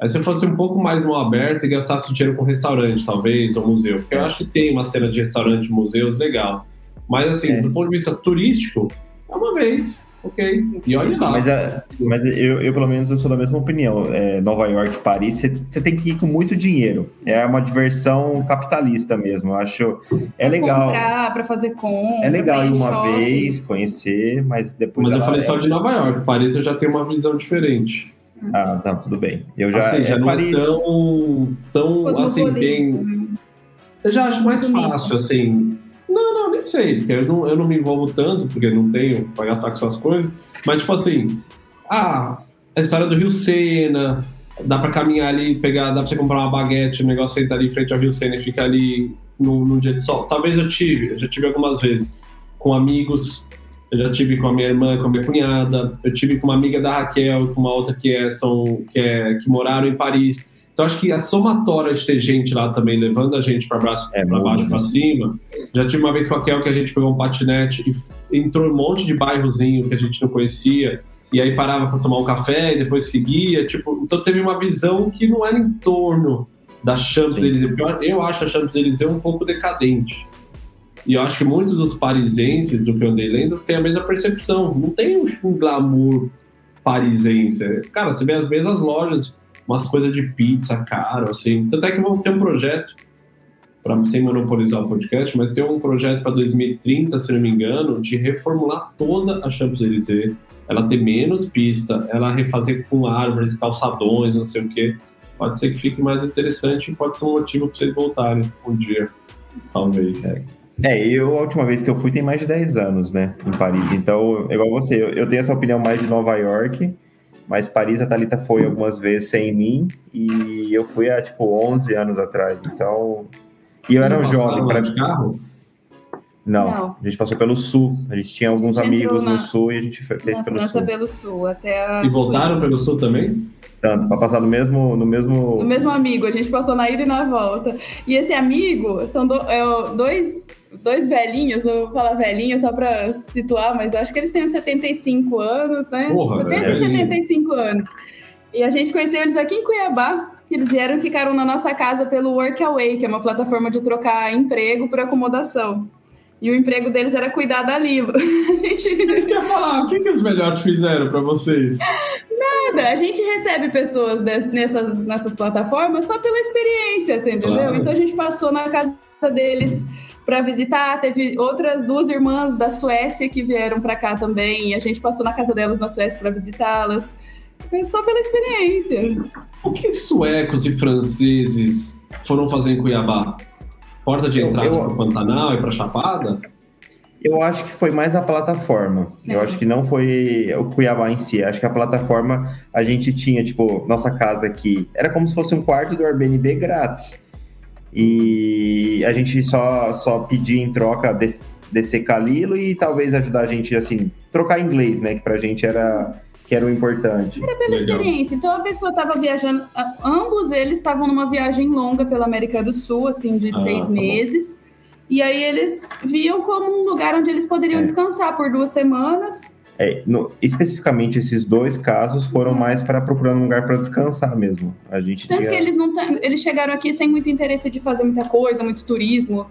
é se eu fosse um pouco mais no aberto e gastasse dinheiro com restaurante, talvez, ou museu. Porque eu acho que tem uma cena de restaurante, museus legal. Mas, assim, é. do ponto de vista turístico, é uma vez ok. E olha lá. Mas, é, mas eu, eu, pelo menos, eu sou da mesma opinião. É, Nova York, Paris, você tem que ir com muito dinheiro. É uma diversão capitalista mesmo. Eu acho. É legal. Comprar, pra fazer compra. É legal ir uma shopping. vez, conhecer, mas depois. Mas eu falei é... só de Nova York. Paris eu já tenho uma visão diferente. Ah, não, tudo bem. Eu já, assim, já é não Paris... é tão, tão assim, bem. Eu já acho mais fácil, assim. Nem sei, porque eu não, eu não me envolvo tanto, porque não tenho para gastar com suas coisas. Mas, tipo assim, ah, a história do Rio Sena, dá para caminhar ali, pegar, dá para você comprar uma baguete, o negócio senta ali em frente ao Rio Sena e fica ali num dia de sol. Talvez eu tive, eu já tive algumas vezes, com amigos, eu já tive com a minha irmã, com a minha cunhada, eu tive com uma amiga da Raquel, com uma outra que é, são, que, é, que moraram em Paris. Então acho que a somatória de ter gente lá também levando a gente para baixo, é para baixo, para cima. Já tive uma vez com a Kel que a gente pegou um patinete e entrou um monte de bairrozinho que a gente não conhecia e aí parava para tomar um café e depois seguia, tipo, então teve uma visão que não era em torno da Champs-Élysées. Eu acho a Champs-Élysées um pouco decadente. E eu acho que muitos dos parisenses do que eu andei lendo têm a mesma percepção. Não tem um glamour parisense. Cara, você vê as mesmas lojas umas coisas de pizza caro, assim. Tanto é que vamos ter um projeto, para sem monopolizar o podcast, mas tem um projeto para 2030, se não me engano, de reformular toda a Champs-Élysées, ela ter menos pista, ela refazer com árvores, calçadões, não sei o quê. Pode ser que fique mais interessante e pode ser um motivo para vocês voltarem um dia, talvez. É. É, eu a última vez que eu fui tem mais de 10 anos, né, em Paris. Então, igual você, eu, eu tenho essa opinião mais de Nova York, mas Paris a Thalita foi algumas vezes sem mim e eu fui há tipo 11 anos atrás. Então. E eu era um jovem. Para de carro? Não, não, a gente passou pelo sul. A gente tinha alguns gente amigos na, no sul e a gente fez pelo França sul. pelo sul, até E voltaram Suíça. pelo sul também? Tanto, para passar no mesmo, no mesmo. No mesmo amigo, a gente passou na ida e na volta. E esse amigo são do, é, dois dois velhinhos, eu vou falar velhinho só para situar, mas acho que eles têm 75 anos, né? Porra, 70 e 75 anos. E a gente conheceu eles aqui em Cuiabá. Eles vieram e ficaram na nossa casa pelo Workaway, que é uma plataforma de trocar emprego por acomodação. E o emprego deles era cuidar da Lilo. A gente... ia falar, o que, que os melhores fizeram para vocês? Nada, a gente recebe pessoas nessas, nessas plataformas só pela experiência, você entendeu? Claro. Então a gente passou na casa deles para visitar. Teve outras duas irmãs da Suécia que vieram para cá também. E a gente passou na casa delas na Suécia para visitá-las. Foi só pela experiência. O que suecos e franceses foram fazer em Cuiabá? Porta de entrada para o Pantanal e para Chapada? Eu acho que foi mais a plataforma. É. Eu acho que não foi o Cuiabá em si. Acho que a plataforma a gente tinha, tipo, nossa casa aqui. Era como se fosse um quarto do Airbnb grátis e a gente só, só pedir em troca desse, desse Calilo e talvez ajudar a gente, assim, trocar inglês, né? Que pra gente era, que era o importante. Era pela Legal. experiência. Então a pessoa estava viajando, ambos eles estavam numa viagem longa pela América do Sul, assim, de ah, seis tá meses. Bom. E aí eles viam como um lugar onde eles poderiam é. descansar por duas semanas é, no, especificamente esses dois casos foram uhum. mais para procurar um lugar para descansar mesmo. A gente Tanto tinha... que eles não eles chegaram aqui sem muito interesse de fazer muita coisa, muito turismo,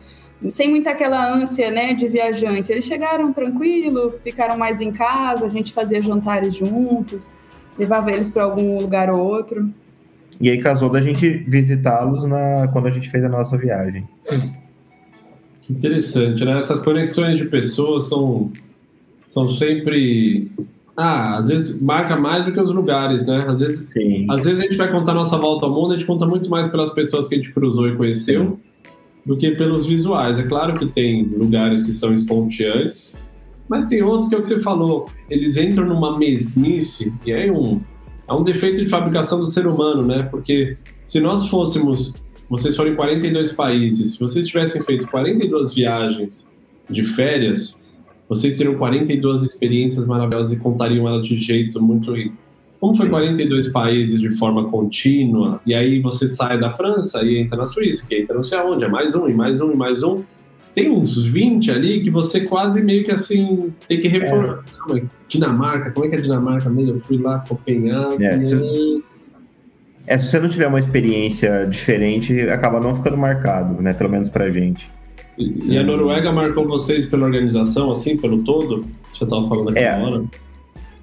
sem muita aquela ânsia, né, de viajante. Eles chegaram tranquilo, ficaram mais em casa, a gente fazia jantares juntos, levava eles para algum lugar ou outro. E aí casou da gente visitá-los na quando a gente fez a nossa viagem. Que interessante, né? Essas conexões de pessoas são são sempre. Ah, às vezes marca mais do que os lugares, né? Às vezes, Sim. às vezes a gente vai contar nossa volta ao mundo, a gente conta muito mais pelas pessoas que a gente cruzou e conheceu do que pelos visuais. É claro que tem lugares que são esponteantes, mas tem outros que é o que você falou, eles entram numa mesmice, e é um, é um defeito de fabricação do ser humano, né? Porque se nós fôssemos, vocês forem 42 países, se vocês tivessem feito 42 viagens de férias, vocês teriam 42 experiências maravilhosas e contariam elas de jeito muito rico. Como foi 42 países de forma contínua, e aí você sai da França e entra na Suíça, que entra não sei aonde, é mais um, e mais um, e mais um. Tem uns 20 ali que você quase meio que assim tem que reformar. É. Dinamarca, como é que é a Dinamarca mesmo? Eu fui lá, Copenhague. É, se... é, se você não tiver uma experiência diferente, acaba não ficando marcado, né? Pelo menos pra gente. E, e a Noruega marcou vocês pela organização, assim, pelo todo? Você estava falando aqui é, agora.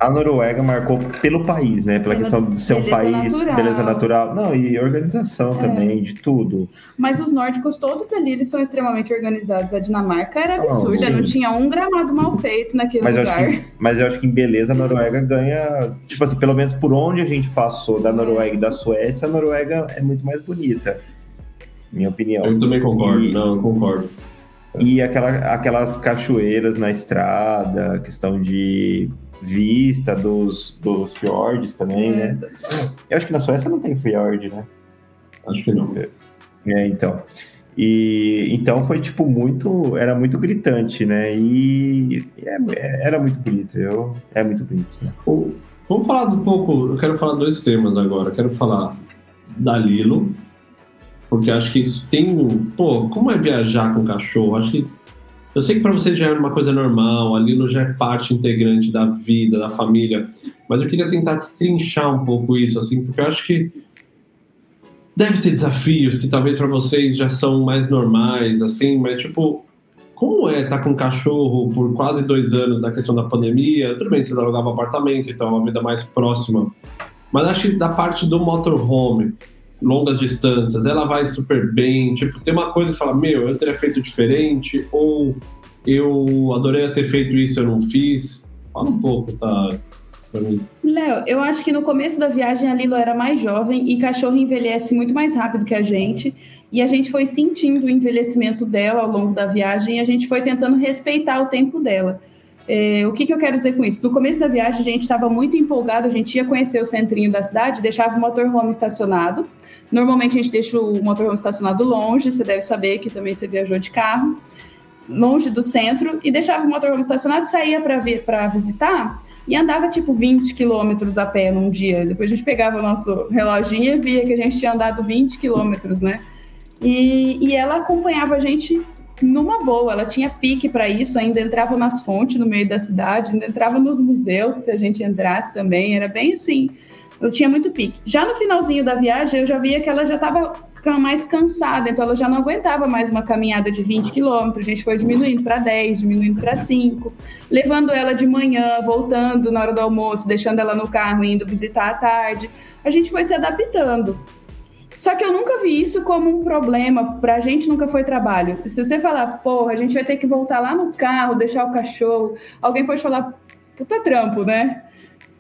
A Noruega marcou pelo país, né? Pela, Pela questão de ser um país, natural. beleza natural. Não, e organização é. também, de tudo. Mas os nórdicos, todos ali, eles são extremamente organizados. A Dinamarca era absurda, não, não tinha um gramado mal feito naquele mas lugar. Eu que, mas eu acho que em beleza a Noruega ganha, tipo assim, pelo menos por onde a gente passou da Noruega e da Suécia, a Noruega é muito mais bonita. Minha opinião. Eu também concordo, e, não, eu concordo. E aquela, aquelas cachoeiras na estrada, questão de vista dos, dos fiordes também, né? Eu acho que na Suécia não tem fiord, né? Acho que não. É, então. E então foi tipo muito, era muito gritante, né? E é, é, era muito bonito, eu é muito bonito. Né? Vamos falar um pouco, eu quero falar dois temas agora. Eu quero falar da Lilo, porque acho que isso tem, pô, como é viajar com cachorro? Acho que eu sei que para você já é uma coisa normal, ali no já é parte integrante da vida, da família, mas eu queria tentar destrinchar um pouco isso, assim, porque eu acho que deve ter desafios que talvez para vocês já são mais normais, assim, mas tipo, como é estar tá com um cachorro por quase dois anos na questão da pandemia? Tudo bem, vocês alugavam apartamento, então é uma vida mais próxima, mas acho que da parte do motorhome, longas distâncias, ela vai super bem. Tipo, tem uma coisa que fala, meu, eu teria feito diferente, ou eu adorei ter feito isso, eu não fiz. Fala um pouco, tá? Léo, eu acho que no começo da viagem a Lilo era mais jovem e cachorro envelhece muito mais rápido que a gente. E a gente foi sentindo o envelhecimento dela ao longo da viagem e a gente foi tentando respeitar o tempo dela. É, o que, que, eu quero dizer com isso? No começo da viagem, a gente estava muito empolgado, a gente ia conhecer o centrinho da cidade, deixava o motorhome estacionado. Normalmente a gente deixa o motorhome estacionado longe, você deve saber que também você viajou de carro, longe do centro, e deixava o motorhome estacionado, saía para visitar e andava tipo 20 quilômetros a pé num dia. Depois a gente pegava o nosso reloginho e via que a gente tinha andado 20 quilômetros, né? E, e ela acompanhava a gente numa boa, ela tinha pique para isso, ainda entrava nas fontes no meio da cidade, ainda entrava nos museus, se a gente entrasse também, era bem assim, ela tinha muito pique. Já no finalzinho da viagem, eu já via que ela já estava mais cansada, então ela já não aguentava mais uma caminhada de 20 quilômetros, a gente foi diminuindo para 10, diminuindo para 5, levando ela de manhã, voltando na hora do almoço, deixando ela no carro, indo visitar à tarde, a gente foi se adaptando. Só que eu nunca vi isso como um problema, pra gente nunca foi trabalho. Se você falar, porra, a gente vai ter que voltar lá no carro, deixar o cachorro, alguém pode falar, puta trampo, né?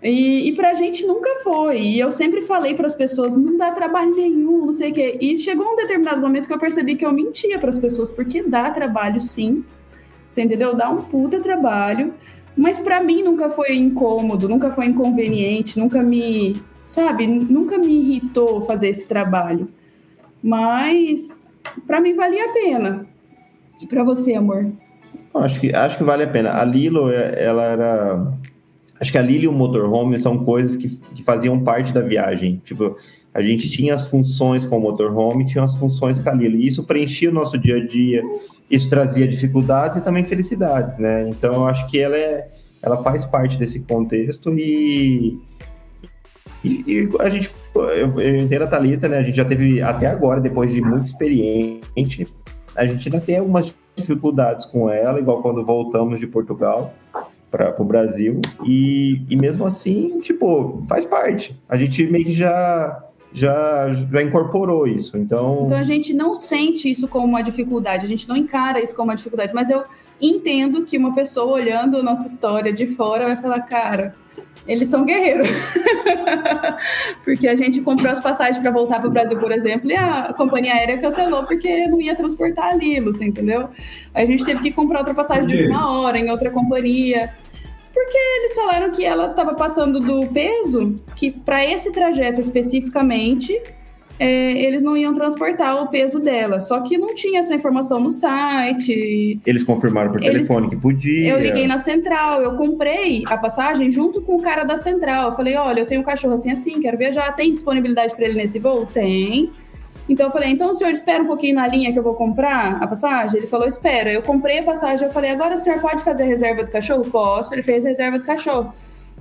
E, e pra gente nunca foi. E eu sempre falei para as pessoas, não dá trabalho nenhum, não sei o quê. E chegou um determinado momento que eu percebi que eu mentia para as pessoas, porque dá trabalho sim. Você entendeu? Dá um puta trabalho. Mas para mim nunca foi incômodo, nunca foi inconveniente, nunca me sabe? Nunca me irritou fazer esse trabalho. Mas para mim valia a pena. E para você, amor? Acho que, acho que vale a pena. A Lilo, é, ela era. Acho que a Lilo e o motorhome são coisas que, que faziam parte da viagem. Tipo, a gente tinha as funções com o motorhome, tinha as funções com a Lilo. E isso preenchia o nosso dia a dia. Isso trazia dificuldades e também felicidades, né? Então, eu acho que ela é, ela faz parte desse contexto e e, e a gente, eu, eu entendo a Thalita, né? A gente já teve até agora, depois de muito experiente, a gente ainda tem algumas dificuldades com ela, igual quando voltamos de Portugal para o Brasil. E, e mesmo assim, tipo, faz parte. A gente meio que já já, já incorporou isso. Então... então a gente não sente isso como uma dificuldade, a gente não encara isso como uma dificuldade, mas eu entendo que uma pessoa olhando a nossa história de fora vai falar, cara, eles são guerreiros. porque a gente comprou as passagens para voltar para o Brasil, por exemplo, e a companhia aérea cancelou porque não ia transportar a Lilo, você entendeu? A gente teve que comprar outra passagem de última hora em outra companhia. Porque eles falaram que ela estava passando do peso, que para esse trajeto especificamente, é, eles não iam transportar o peso dela. Só que não tinha essa informação no site. Eles confirmaram por eles, telefone que podia. Eu liguei na central, eu comprei a passagem junto com o cara da central. Eu falei: olha, eu tenho um cachorro assim assim, quero viajar. Tem disponibilidade para ele nesse voo? Tem. Então eu falei, então o senhor espera um pouquinho na linha que eu vou comprar a passagem? Ele falou, espera. Eu comprei a passagem, eu falei, agora o senhor pode fazer a reserva do cachorro? Posso. Ele fez a reserva do cachorro.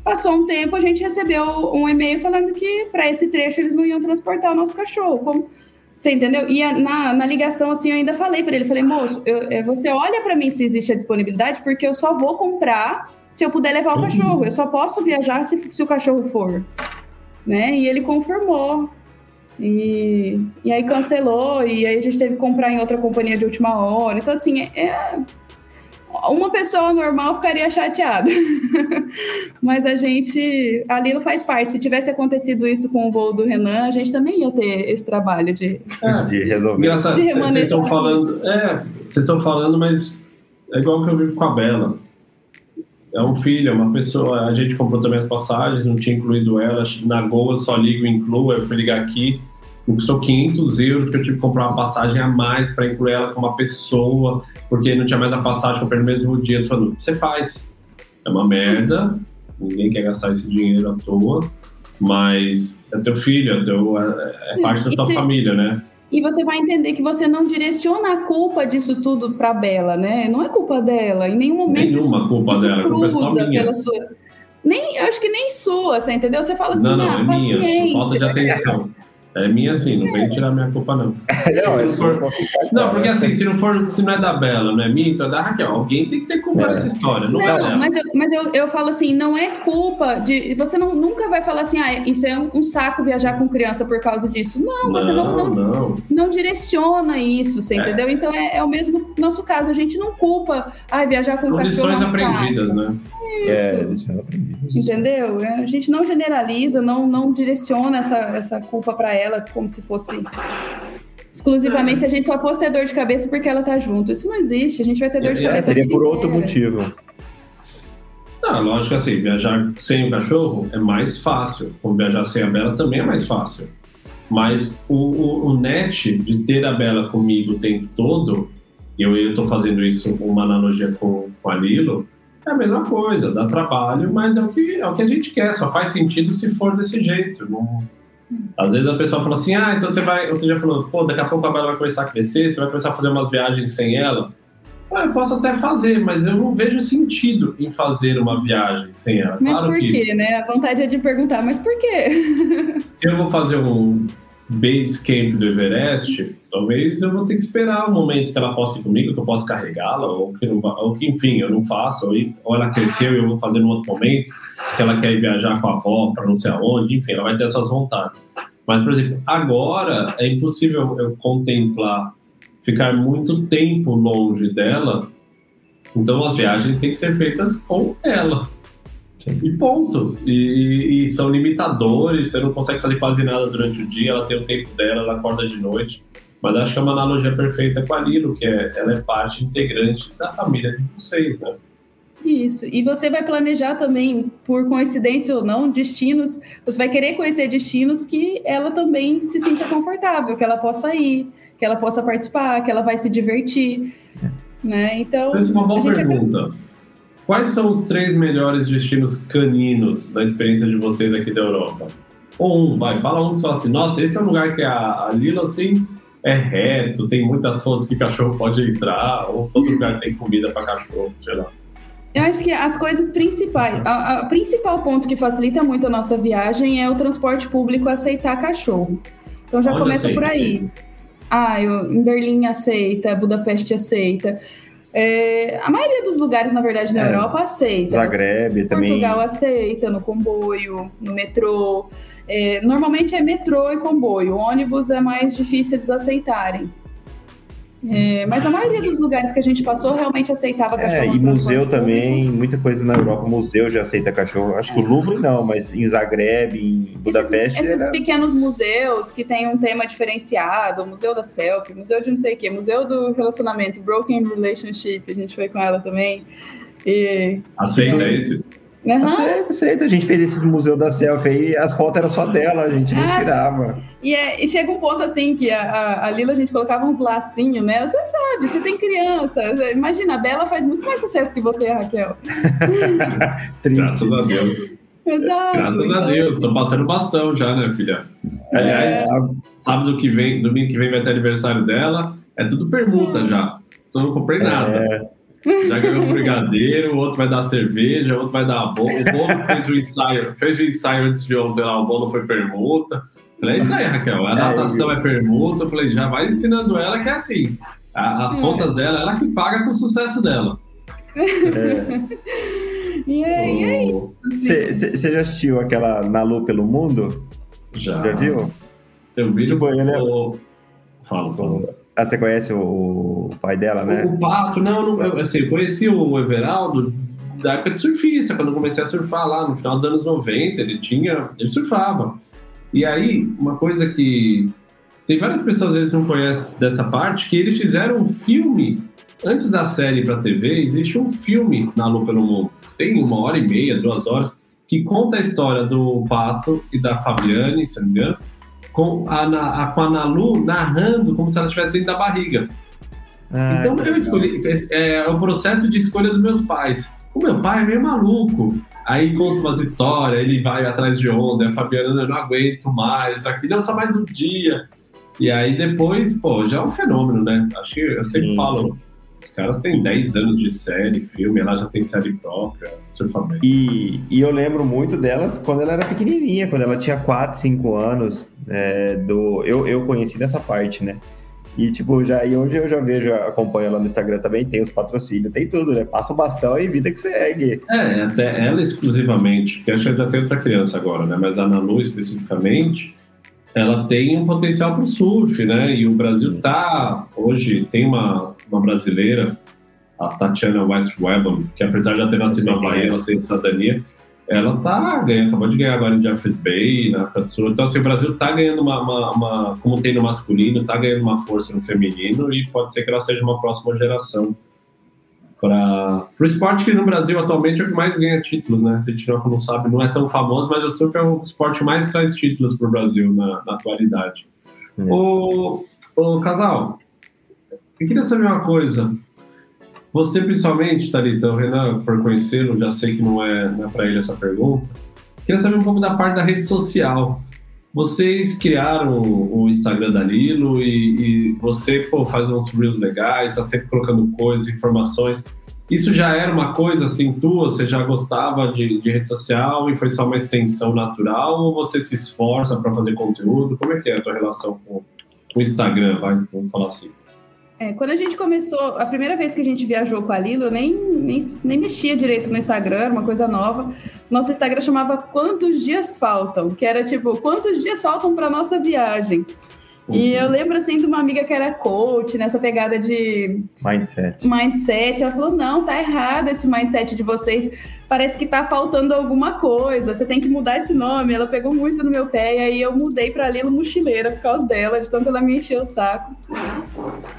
Passou um tempo, a gente recebeu um e-mail falando que para esse trecho eles não iam transportar o nosso cachorro. Como... Você entendeu? E na, na ligação, assim, eu ainda falei para ele, falei, moço, eu, é, você olha para mim se existe a disponibilidade, porque eu só vou comprar se eu puder levar o cachorro. Eu só posso viajar se, se o cachorro for. Né? E ele confirmou. E, e aí cancelou, e aí a gente teve que comprar em outra companhia de última hora. Então, assim, é, é uma pessoa normal ficaria chateada. Mas a gente. A Lilo faz parte. Se tivesse acontecido isso com o voo do Renan, a gente também ia ter esse trabalho de, é, de resolver. Engraçado, vocês estão falando. É, vocês estão falando, mas é igual que eu vivo com a Bela. É um filho, é uma pessoa. A gente comprou também as passagens, não tinha incluído ela. Na Goa só ligo e incluo. Eu fui ligar aqui me custou 500 euros, porque eu tive que comprar uma passagem a mais para incluir ela com uma pessoa, porque não tinha mais a passagem, comprei no mesmo dia. Falando, você faz. É uma merda, ninguém quer gastar esse dinheiro à toa, mas é teu filho, é, teu, é, é parte da tua se... família, né? E você vai entender que você não direciona a culpa disso tudo para Bela, né? Não é culpa dela. Em nenhum momento. Nenhuma isso, culpa isso dela, culpa é só minha. pela sua. Nem, eu acho que nem sua, você entendeu? Você fala assim, não, não, ah, é paciência. Minha, falta de atenção. É minha assim, não vem tirar minha culpa, não. não, é for... não, porque assim, se não for, se não é da Bela, não é minha, então é da Raquel. Alguém tem que ter culpa é. nessa história, não, não é dela. Mas, eu, mas eu, eu falo assim, não é culpa de. Você não, nunca vai falar assim, ah, isso é um, saco viajar com criança por causa disso. Não, você não, não, não, não direciona isso, você é. entendeu? Então é, é o mesmo nosso caso, a gente não culpa, ah, viajar com São cachorro. Lições aprendidas, saco. né? É, Entendeu? É, a gente não generaliza, não, não direciona essa, essa culpa para ela como se fosse exclusivamente se a gente só fosse ter dor de cabeça porque ela tá junto. Isso não existe, a gente vai ter dor de cabeça. Seria por outro motivo. Não, lógico assim, viajar sem o cachorro é mais fácil. Como viajar sem a Bela também é mais fácil. Mas o, o, o net de ter a Bela comigo o tempo todo, e eu estou fazendo isso uma analogia com, com a Lilo, é a mesma coisa, dá trabalho, mas é o que, é o que a gente quer, só faz sentido se for desse jeito. Não... Às vezes a pessoa fala assim, ah, então você vai. Outro dia falou, pô, daqui a pouco a Bela vai começar a crescer, você vai começar a fazer umas viagens sem ela. Ah, eu posso até fazer, mas eu não vejo sentido em fazer uma viagem sem ela. Mas claro por quê, né? A vontade é de perguntar, mas por quê? Se eu vou fazer um, base camp do Everest, talvez eu vou ter que esperar o momento que ela possa ir comigo, que eu possa carregá-la, ou que, ou que, enfim, eu não faça, ou, ou ela cresceu e eu vou fazer num outro momento, que ela quer viajar com a avó para não sei aonde, enfim, ela vai ter suas vontades. Mas, por exemplo, agora é impossível eu contemplar ficar muito tempo longe dela, então as viagens têm que ser feitas com ela. E ponto. E, e, são limitadores, você não consegue fazer quase nada durante o dia, ela tem o tempo dela, ela acorda de noite. Mas acho que é uma analogia perfeita com a Lilo, que é, ela é parte integrante da família de vocês, né? Isso. E você vai planejar também, por coincidência ou não, destinos. Você vai querer conhecer destinos que ela também se sinta confortável, que ela possa ir, que ela possa participar, que ela vai se divertir. Né? Então. Essa é uma boa pergunta. Acaba Quais são os três melhores destinos caninos da experiência de vocês aqui da Europa? Ou um, vai, fala um só assim, nossa, esse é um lugar que a, a Lila, assim, é reto, tem muitas fontes que cachorro pode entrar, ou todo lugar tem comida para cachorro, sei lá. Eu acho que as coisas principais, o principal ponto que facilita muito a nossa viagem é o transporte público aceitar cachorro. Então já Onde começa aceita? por aí. Ah, eu, em Berlim aceita, Budapeste aceita. É, a maioria dos lugares, na verdade, na é, Europa aceita. Zagreb também. Portugal aceita, no comboio, no metrô. É, normalmente é metrô e comboio. O ônibus é mais difícil eles aceitarem. É, mas a maioria dos lugares que a gente passou realmente aceitava é, cachorro. É, e museu também, muita coisa na Europa, museu já aceita cachorro. Acho que o Louvre não, mas em Zagreb, em Budapeste. Esses, esses era... pequenos museus que tem um tema diferenciado, o museu da selfie, museu de não sei o quê, museu do relacionamento, Broken Relationship, a gente foi com ela também. E... Aceita esses? Uhum. Aceita, aceita. A gente fez esse museu da selfie aí, as fotos eram só dela, a gente não ah, tirava. E, é, e, chega um ponto assim que a, a, a, Lila a gente colocava uns lacinhos, né? Você sabe, você tem criança. Imagina, a Bela faz muito mais sucesso que você, Raquel. Graças a Deus. Exato. Graças então... a Deus, tô passando bastão já, né, filha? Aliás, é... sábado que vem, domingo que vem vai ter aniversário dela, é tudo permuta é. já. Então não comprei nada. É. Já ganhou um brigadeiro, o outro vai dar cerveja, o outro vai dar bolo. O bolo fez o ensaio, fez o ensaio antes de ontem lá, o bolo foi permuta. Falei, é isso aí, Raquel. A natação é, é permuta. Eu falei, já vai ensinando ela que é assim. As é. contas dela, ela que paga com o sucesso dela. É. E aí? Você já assistiu aquela Na Lu pelo Mundo? Já. Já viu? Eu vi tipo, ele é... Fala, fala. Ah, você conhece o, pai dela, né? O Pato, não, não assim, eu conheci o Everaldo da época de surfista, quando eu comecei a surfar lá no final dos anos 90, ele tinha, ele surfava. E aí, uma coisa que tem várias pessoas às vezes não conhecem dessa parte, que eles fizeram um filme antes da série para TV, existe um filme na Lu pelo Mundo. Tem uma hora e meia, duas horas, que conta a história do Pato e da Fabiane, se não me engano, com a, a, com a Nalu narrando como se ela estivesse dentro da barriga. Ah, então eu escolhi, é, é, o processo de escolha dos meus pais. O meu pai é meio maluco. Aí conta umas histórias, ele vai atrás de onda, a Fabiana, eu não aguento mais, aqui não, só mais um dia. E aí depois, pô, já é um fenômeno, né? Acho que eu sempre sim, falo, sim. Caras têm 10 anos de série, filme, ela já tem série própria, surfamento. E, e eu lembro muito delas quando ela era pequenininha, quando ela tinha 4, 5 anos, é, do, eu, eu conheci dessa parte, né? E, tipo, já, e hoje eu já vejo, acompanho ela no Instagram também, tem os patrocínios, tem tudo, né? Passa o bastão e vida que segue. É, até ela exclusivamente, que acho que já tem outra criança agora, né? Mas a Nalu especificamente, ela tem um potencial para o surf, né? E o Brasil tá, hoje, tem uma, uma brasileira, a Tatiana West Webber, que apesar de já ter nascido na Bahia, ela tem cidadania, ela tá ganhando, acabou de ganhar agora em Jeffreys Bay, na África do Sul. Então, assim, o Brasil tá ganhando uma, uma, uma, como tem no masculino, tá ganhando uma força no feminino e pode ser que ela seja uma próxima geração para o esporte que no Brasil atualmente é o que mais ganha títulos, né? A gente não, não sabe, não é tão famoso, mas o surf é o esporte mais traz títulos para o Brasil na, na atualidade. É. O, o casal, eu queria saber uma coisa. Você, principalmente, Thalita, o Renan, por conhecê-lo, já sei que não é, é para ele essa pergunta. Queria saber um pouco da parte da rede social. Vocês criaram o Instagram da Lilo e, e você pô, faz uns reels legais, está sempre colocando coisas, informações. Isso já era uma coisa assim tua? Você já gostava de, de rede social e foi só uma extensão natural? Ou você se esforça para fazer conteúdo? Como é que é a tua relação com o Instagram? Vai, vamos falar assim. É, quando a gente começou, a primeira vez que a gente viajou com a Lilo, eu nem, nem, nem mexia direito no Instagram, uma coisa nova. Nosso Instagram chamava Quantos Dias Faltam? Que era tipo, quantos dias faltam para nossa viagem? Uhum. E eu lembro assim de uma amiga que era coach, nessa pegada de mindset. Mindset. Ela falou: não, tá errado esse mindset de vocês. Parece que tá faltando alguma coisa. Você tem que mudar esse nome. Ela pegou muito no meu pé, e aí eu mudei para Lilo Mochileira por causa dela, de tanto ela me encheu o saco.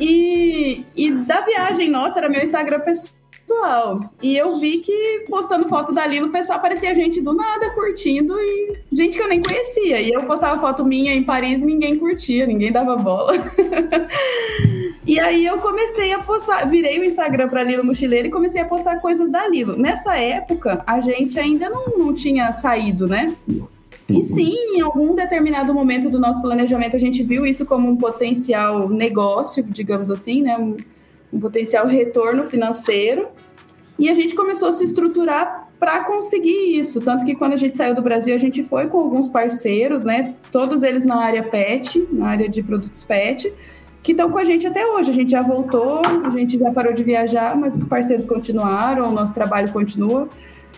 E, e da viagem nossa, era meu Instagram pessoal pessoal. E eu vi que postando foto da Lilo, o pessoal aparecia gente do nada curtindo e gente que eu nem conhecia. E eu postava foto minha em Paris ninguém curtia, ninguém dava bola. e aí eu comecei a postar, virei o Instagram para Lilo Mochileiro e comecei a postar coisas da Lilo. Nessa época, a gente ainda não, não tinha saído, né? E sim, em algum determinado momento do nosso planejamento, a gente viu isso como um potencial negócio, digamos assim, né? Um, um potencial retorno financeiro. E a gente começou a se estruturar para conseguir isso. Tanto que quando a gente saiu do Brasil, a gente foi com alguns parceiros, né? Todos eles na área pet, na área de produtos pet. que estão com a gente até hoje. A gente já voltou, a gente já parou de viajar, mas os parceiros continuaram, o nosso trabalho continua.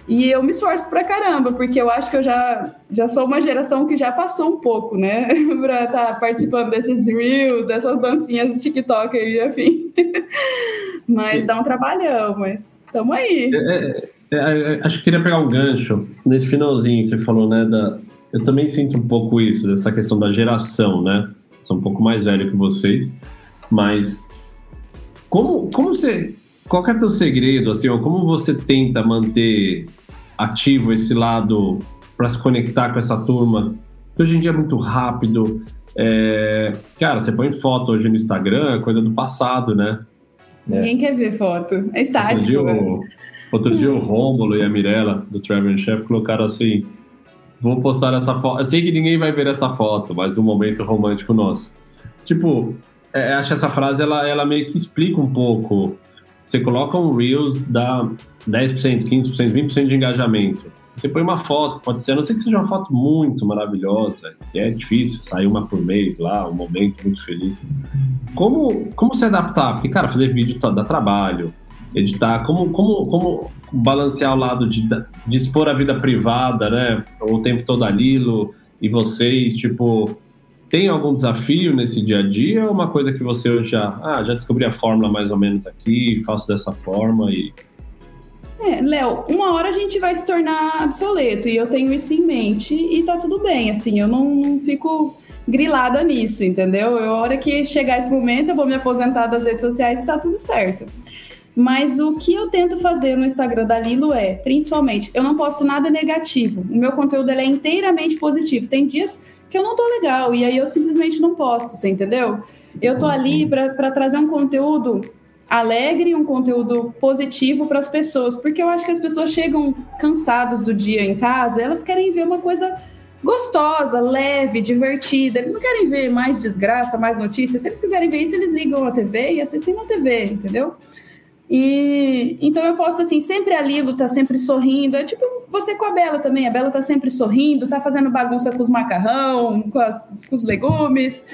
E eu me esforço pra caramba, porque eu acho que eu já, já sou uma geração que já passou um pouco, né? pra estar tá participando desses reels, dessas dancinhas do TikTok e afim. mas dá um trabalhão, mas tamo aí. É, é, é, é, acho que queria pegar um gancho nesse finalzinho que você falou, né? Da, eu também sinto um pouco isso, dessa questão da geração, né? Sou um pouco mais velho que vocês, mas como, como você qual é o teu segredo, assim, ou como você tenta manter ativo esse lado para se conectar com essa turma? Que hoje em dia é muito rápido. É... Cara, você põe foto hoje no Instagram, é coisa do passado, né? Ninguém é. quer ver foto. É estático. Outro dia, o, outro dia o Rômulo e a Mirella, do Travel Chef, colocaram assim: vou postar essa foto. Eu sei que ninguém vai ver essa foto, mas um momento romântico nosso. Tipo, é, acho que essa frase ela, ela meio que explica um pouco você coloca um Reels, dá 10%, 15%, 20% de engajamento. Você põe uma foto, pode ser, a não ser que seja uma foto muito maravilhosa, que é difícil, sair uma por mês lá, um momento muito feliz. Como, como se adaptar? Porque, cara, fazer vídeo dá trabalho, editar, como, como, como balancear o lado de, de expor a vida privada, né? O tempo todo ali, e vocês, tipo, tem algum desafio nesse dia a dia ou uma coisa que você já, ah, já descobri a fórmula mais ou menos aqui, faço dessa forma e é, Léo, uma hora a gente vai se tornar obsoleto e eu tenho isso em mente e tá tudo bem, assim, eu não, não fico grilada nisso, entendeu? Eu, a hora que chegar esse momento, eu vou me aposentar das redes sociais e tá tudo certo. Mas o que eu tento fazer no Instagram da Lilo é, principalmente, eu não posto nada negativo. O meu conteúdo é inteiramente positivo. Tem dias que eu não tô legal e aí eu simplesmente não posto, você entendeu? Eu tô ali para trazer um conteúdo alegre, um conteúdo positivo para as pessoas, porque eu acho que as pessoas chegam cansados do dia em casa, elas querem ver uma coisa gostosa, leve, divertida. Eles não querem ver mais desgraça, mais notícias. Se eles quiserem ver isso, eles ligam a TV e assistem na TV, entendeu? E então eu posto assim, sempre a Lilo tá sempre sorrindo. É tipo você com a Bela também. A Bela tá sempre sorrindo, tá fazendo bagunça com os macarrão, com, as, com os legumes.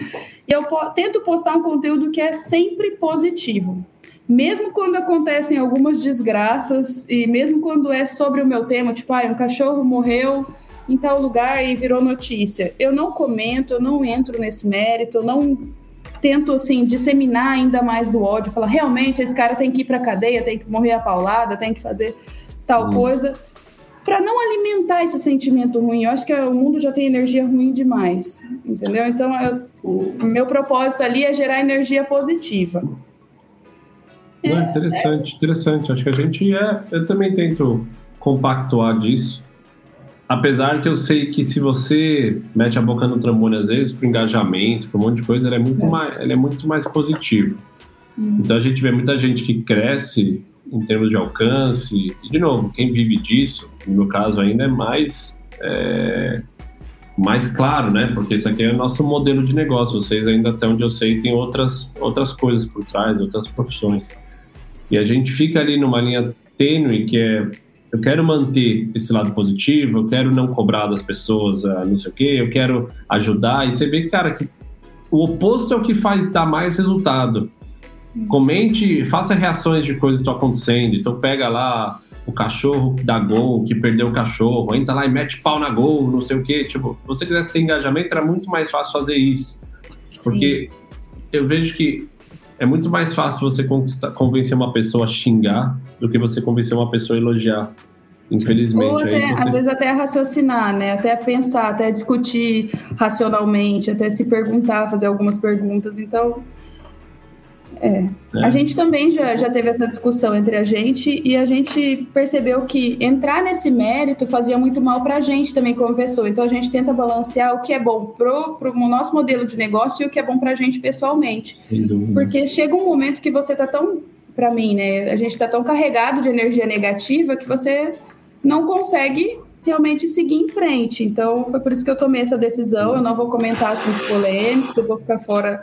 E eu po tento postar um conteúdo que é sempre positivo. Mesmo quando acontecem algumas desgraças, e mesmo quando é sobre o meu tema, tipo, ah, um cachorro morreu em tal lugar e virou notícia. Eu não comento, eu não entro nesse mérito, eu não tento assim disseminar ainda mais o ódio, falar realmente esse cara tem que ir para cadeia, tem que morrer a paulada, tem que fazer tal hum. coisa, para não alimentar esse sentimento ruim. Eu acho que o mundo já tem energia ruim demais, entendeu? Então, eu, o meu propósito ali é gerar energia positiva. É, interessante, interessante. Acho que a gente é. Eu também tento compactuar disso. Apesar que eu sei que se você mete a boca no trambolho às vezes, para engajamento, para um monte de coisa, ele é muito, mais, ele é muito mais positivo. Uhum. Então a gente vê muita gente que cresce em termos de alcance, e de novo, quem vive disso, no meu caso ainda é mais, é, mais claro, né? Porque isso aqui é o nosso modelo de negócio. Vocês ainda, até onde eu sei, tem outras, outras coisas por trás, outras profissões. E a gente fica ali numa linha tênue que é eu quero manter esse lado positivo, eu quero não cobrar das pessoas, uh, não sei o quê, eu quero ajudar. E você vê, cara, que o oposto é o que faz dar mais resultado. Comente, faça reações de coisas que estão acontecendo. Então pega lá o cachorro da gol, que perdeu o cachorro, entra lá e mete pau na gol, não sei o quê. Tipo, se você quisesse ter engajamento, era muito mais fácil fazer isso. Sim. Porque eu vejo que é muito mais fácil você convencer uma pessoa a xingar do que você convencer uma pessoa a elogiar. Infelizmente. Ou até, você... às vezes até raciocinar, né? Até pensar, até discutir racionalmente, até se perguntar, fazer algumas perguntas. Então, é. é. A gente também já, já teve essa discussão entre a gente e a gente percebeu que entrar nesse mérito fazia muito mal para a gente também como pessoa. Então a gente tenta balancear o que é bom pro, pro nosso modelo de negócio e o que é bom para a gente pessoalmente. Porque chega um momento que você tá tão, para mim, né? A gente tá tão carregado de energia negativa que você não consegue realmente seguir em frente. Então foi por isso que eu tomei essa decisão. Eu não vou comentar assuntos polêmicos, eu vou ficar fora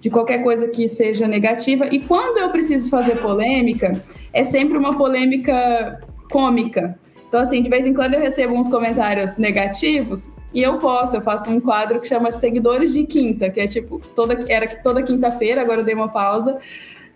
de qualquer coisa que seja negativa. E quando eu preciso fazer polêmica, é sempre uma polêmica cômica. Então, assim, de vez em quando eu recebo uns comentários negativos, E eu posto, eu faço um quadro que chama Seguidores de Quinta, que é tipo, toda, era toda quinta-feira, agora eu dei uma pausa.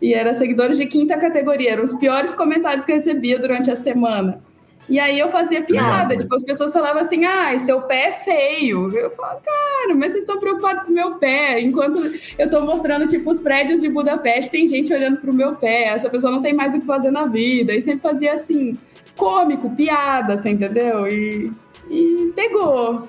E era seguidores de quinta categoria, eram os piores comentários que eu recebia durante a semana. E aí eu fazia piada, tipo, as pessoas falavam assim, ah, seu pé é feio. Eu falava, cara, mas vocês estão preocupados com o meu pé. Enquanto eu estou mostrando, tipo, os prédios de Budapeste, tem gente olhando pro meu pé. Essa pessoa não tem mais o que fazer na vida. E sempre fazia assim, cômico, piada, você entendeu? E, e pegou.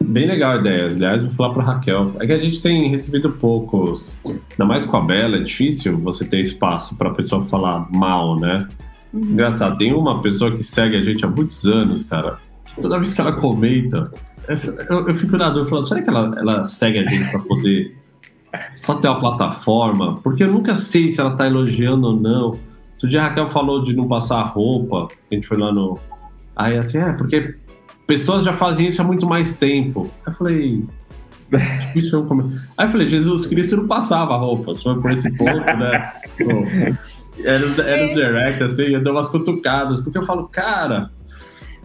Bem legal a ideia. Aliás, vou falar para Raquel. É que a gente tem recebido poucos. Ainda mais com a Bela, é difícil você ter espaço para a pessoa falar mal, né? Uhum. Engraçado, tem uma pessoa que segue a gente há muitos anos, cara. Toda vez que ela comenta, eu, eu, fico na dúvida, falando, será que ela, ela segue a gente para poder só ter uma plataforma? Porque eu nunca sei se ela tá elogiando ou não. Outro dia a Raquel falou de não passar roupa, a gente foi lá no. Aí assim, é, porque pessoas já fazem isso há muito mais tempo. Aí eu falei. Isso é um... Aí eu falei, Jesus Cristo não passava roupa, só por esse ponto, né? era, era é. direct, assim, eu dei umas cutucadas, porque eu falo, cara,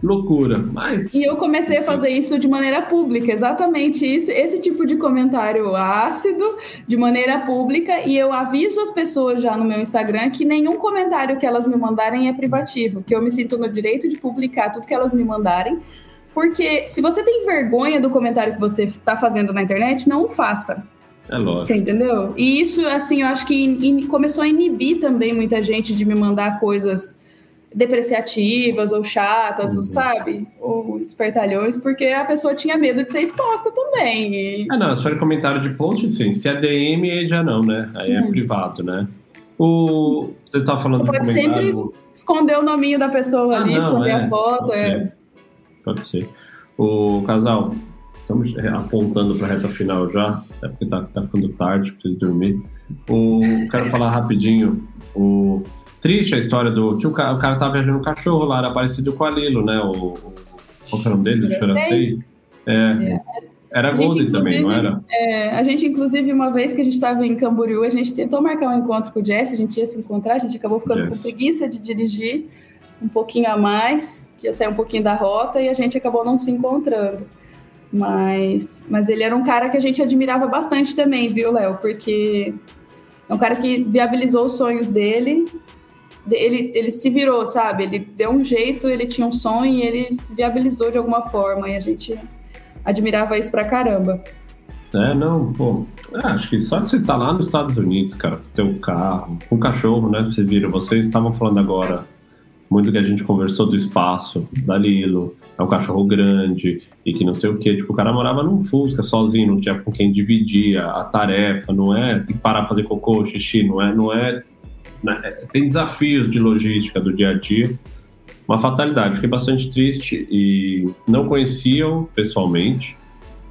loucura. Mas. E eu comecei a fazer isso de maneira pública, exatamente isso, esse tipo de comentário ácido, de maneira pública, e eu aviso as pessoas já no meu Instagram que nenhum comentário que elas me mandarem é privativo, que eu me sinto no direito de publicar tudo que elas me mandarem. Porque se você tem vergonha do comentário que você está fazendo na internet, não o faça. É lógico. Você entendeu? E isso, assim, eu acho que in, começou a inibir também muita gente de me mandar coisas depreciativas ou chatas, uhum. sabe? Ou espertalhões, porque a pessoa tinha medo de ser exposta também. E... Ah, não, for comentário de post, sim. Se é DM, aí já não, né? Aí é uhum. privado, né? O... Você tá falando Você pode comentário... sempre esconder o nominho da pessoa ah, ali, não, esconder é. a foto. Pode, é. ser. pode ser. O casal, estamos apontando para a reta final já, é porque tá, tá ficando tarde, preciso dormir. O, quero falar rapidinho. O, triste a história do. que o cara, o cara tava viajando um cachorro lá, era parecido com a Lilo, né? O, qual que é o nome dele? Chorastei? É. é. Era Golden também, não era? É, a gente, inclusive, uma vez que a gente estava em Camboriú, a gente tentou marcar um encontro com o Jesse, a gente ia se encontrar, a gente acabou ficando com preguiça de dirigir um pouquinho a mais, que ia sair um pouquinho da rota, e a gente acabou não se encontrando. Mas, mas ele era um cara que a gente admirava bastante também, viu, Léo? Porque é um cara que viabilizou os sonhos dele. Ele, ele se virou, sabe? Ele deu um jeito, ele tinha um sonho e ele viabilizou de alguma forma. E a gente admirava isso pra caramba. É, não, pô. É, acho que só de você estar tá lá nos Estados Unidos, cara, ter um carro, um cachorro, né? Vocês viram, vocês estavam falando agora muito que a gente conversou do espaço, da Lilo, é um cachorro grande e que não sei o que. Tipo, o cara morava num Fusca sozinho, não tinha com quem dividir a, tarefa, não é que parar fazer cocô, xixi, não é, não é, né? é, Tem desafios de logística do dia a dia. Uma fatalidade, fiquei bastante triste e não conheciam pessoalmente,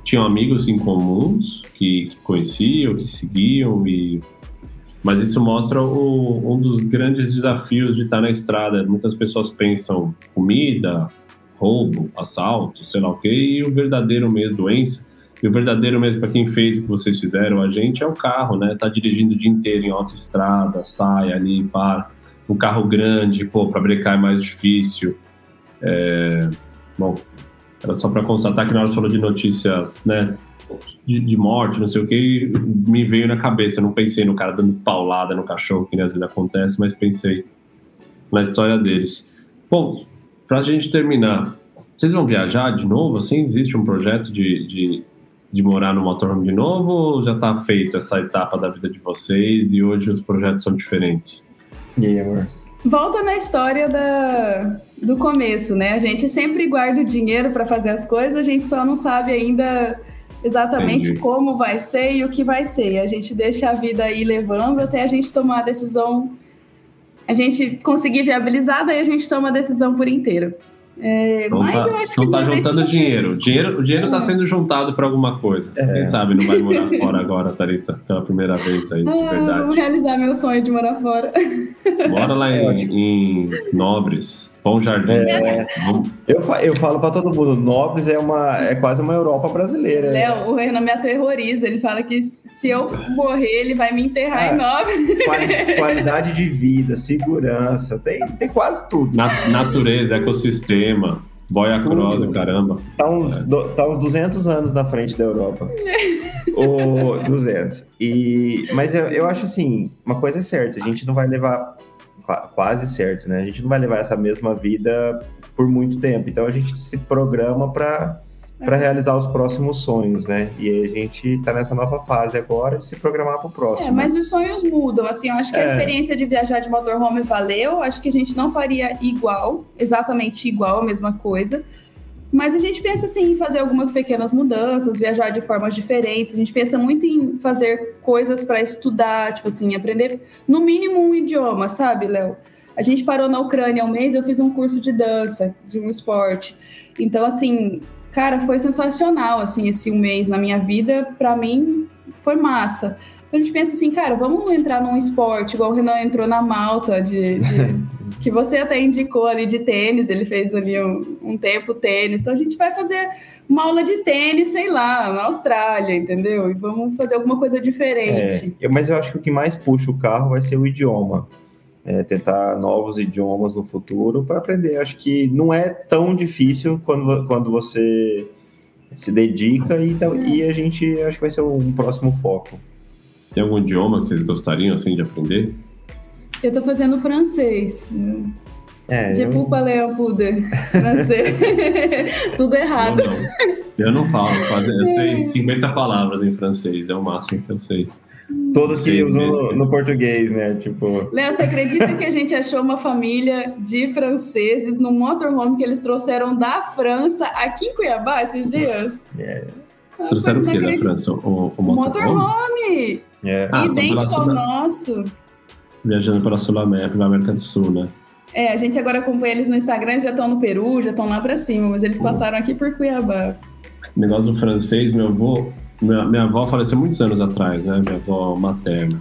tinham amigos em comuns que, que conheciam, que seguiam e mas isso mostra o, um dos grandes desafios de estar na estrada. Muitas pessoas pensam comida, roubo, assalto, sei lá o quê, e o verdadeiro mesmo, doença. E o verdadeiro mesmo para quem fez o que vocês fizeram, a gente, é o carro, né? Tá dirigindo o dia inteiro em autoestrada, sai ali, para. Um carro grande, pô, para brecar é mais difícil. É... Bom, era só para constatar que na hora falou de notícias, né? De, de, morte, não sei o que, me veio na cabeça. Eu não pensei no cara dando paulada no cachorro, que às vezes acontece, mas pensei na história deles. Bom, pra gente terminar, vocês vão viajar de novo? Assim, existe um projeto de, de, de morar no motorhome de novo ou já tá feito essa etapa da vida de vocês e hoje os projetos são diferentes? E aí, amor? Volta na história da, do começo, né? A gente sempre guarda o dinheiro para fazer as coisas, a gente só não sabe ainda exatamente Entendi. como vai ser e o que vai ser. A gente deixa a vida aí levando até a gente tomar a decisão, a gente conseguir viabilizar, daí a gente toma a decisão por inteiro. É, não mas tá, eu acho não que tá juntando dinheiro. dinheiro. O dinheiro está é. sendo juntado para alguma coisa. É. Quem sabe não vai morar fora agora, Tarita, pela primeira vez aí, de ah, verdade. Realizar meu sonho de morar fora. Mora lá em, em Nobres. Bom Jardim. É, eu, eu falo para todo mundo, Nobres é, uma, é quase uma Europa brasileira. Léo, o Renan me aterroriza. Ele fala que se eu morrer, ele vai me enterrar ah, em Nobres. Quali, qualidade de vida, segurança, tem, tem quase tudo. Na, natureza, ecossistema. Boia Cross, caramba. Tá uns, é. do, tá uns 200 anos na frente da Europa. Ou 200. E, mas eu, eu acho assim, uma coisa é certa, a gente não vai levar, quase certo, né? A gente não vai levar essa mesma vida por muito tempo. Então a gente se programa para para realizar os próximos sonhos, né? E a gente está nessa nova fase agora de se programar para o próximo. É, mas os sonhos mudam. Assim, eu acho que é. a experiência de viajar de motorhome valeu. Acho que a gente não faria igual, exatamente igual, a mesma coisa. Mas a gente pensa assim, em fazer algumas pequenas mudanças, viajar de formas diferentes. A gente pensa muito em fazer coisas para estudar, tipo assim, aprender no mínimo um idioma, sabe, Léo? A gente parou na Ucrânia um mês, eu fiz um curso de dança, de um esporte. Então, assim, Cara, foi sensacional, assim, esse um mês na minha vida, para mim foi massa. Então a gente pensa assim, cara, vamos entrar num esporte, igual o Renan entrou na malta, de, de que você até indicou ali de tênis, ele fez ali um, um, tempo tênis. Então a gente vai fazer uma aula de tênis, sei lá, na Austrália, entendeu? E vamos fazer alguma coisa diferente. É, mas eu acho que o que mais puxa o carro vai ser o idioma é, tentar novos idiomas no futuro para aprender. Acho que não é tão difícil quando, quando você se dedica e, e a gente acho que vai ser um próximo foco. Tem algum idioma que vocês gostariam assim de aprender? Eu estou fazendo francês. É, Je eu... parler un francês. Tudo errado. Não, não. Eu não falo, eu sei 50 palavras em francês, é o máximo que eu sei. Todos que usam no, no, português, né? Tipo. Léo, você acredita que a gente achou uma família de franceses no motorhome que eles trouxeram da França aqui em Cuiabá esses dias? É. Ah, trouxeram o que da França? O, o motorhome? motorhome. É. Ah, Idêntico ao nosso. Viajando pela Sul América, América do Sul, né? É, a gente agora acompanha eles no Instagram, já estão no Peru, já estão lá pra cima, mas eles passaram aqui por Cuiabá. negócio do francês, meu avô, minha, minha avó faleceu muitos anos atrás, né? Minha avó materna.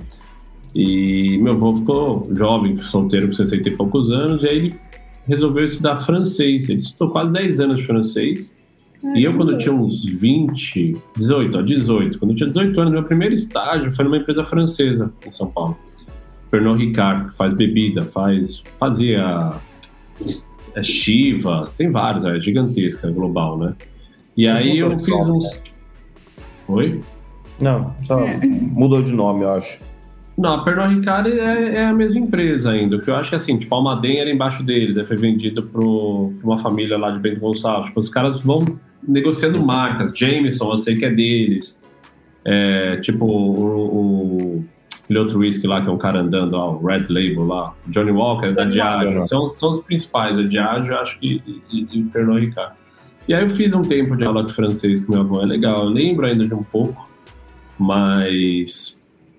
E meu avô ficou jovem, solteiro, com 60 e poucos anos, e aí ele resolveu estudar francês. Ele estudou quase 10 anos de francês. E eu, quando eu tinha uns 20, 18, ó, 18, quando eu tinha 18 anos, meu primeiro estágio foi numa empresa francesa em São Paulo. Pernod Ricard, que faz bebida, faz, fazia é, Chivas, tem vários, é gigantesca, global, né? E aí eu fiz uns. Oi? Não, só é. mudou de nome, eu acho. Não, a Pernod Ricard é, é, a mesma empresa ainda. O que eu acho que é assim, tipo, a Almaden era embaixo deles, aí foi vendida para uma família lá de Bento Gonçalves. Tipo, os caras vão negociando marcas. Jameson, eu sei que é deles. É, tipo, o, o, aquele outro whisky lá que é um cara andando, ó, o Red Label lá. Johnny Walker, da Diageo. São, são os principais, a Diageo, acho que, e, e Pernod Ricard. E aí eu fiz um tempo de aula de francês com meu avô, é legal. Eu lembro ainda de um pouco, mas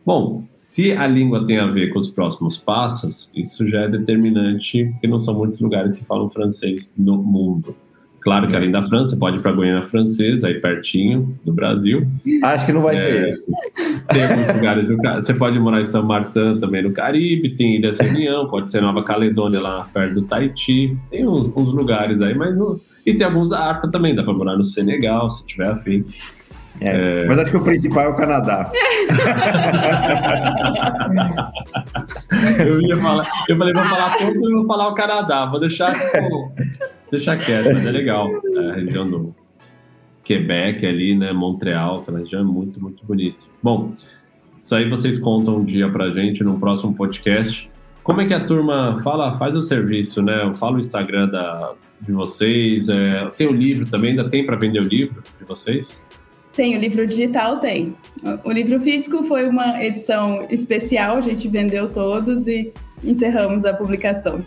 Bom, se a língua tem a ver com os próximos passos, isso já é determinante, porque não são muitos lugares que falam francês no mundo. Claro que além da França, pode ir para a Guiana Francesa, aí pertinho do Brasil. Acho que não vai é, ser isso. Tem alguns lugares do Você pode morar em São Martin também no Caribe, tem Ilha Reunião, pode ser Nova Caledônia lá perto do Tahiti. Tem uns, uns lugares aí, mas não, e tem alguns da África também, dá para morar no Senegal, se tiver afim. É, é... Mas acho que o principal é o Canadá. eu ia falar, eu falei, vou falar pouco e vou falar o Canadá, vou deixar, tipo, deixar quieto, mas é legal. É, a região do Quebec ali, né, Montreal, aquela região é muito, muito bonita. Bom, isso aí vocês contam um dia pra gente no próximo podcast. Como é que a turma fala, faz o serviço, né? Fala o Instagram da, de vocês. É, tem o livro também, ainda tem para vender o livro de vocês? Tem, o livro digital tem. O livro físico foi uma edição especial, a gente vendeu todos e encerramos a publicação.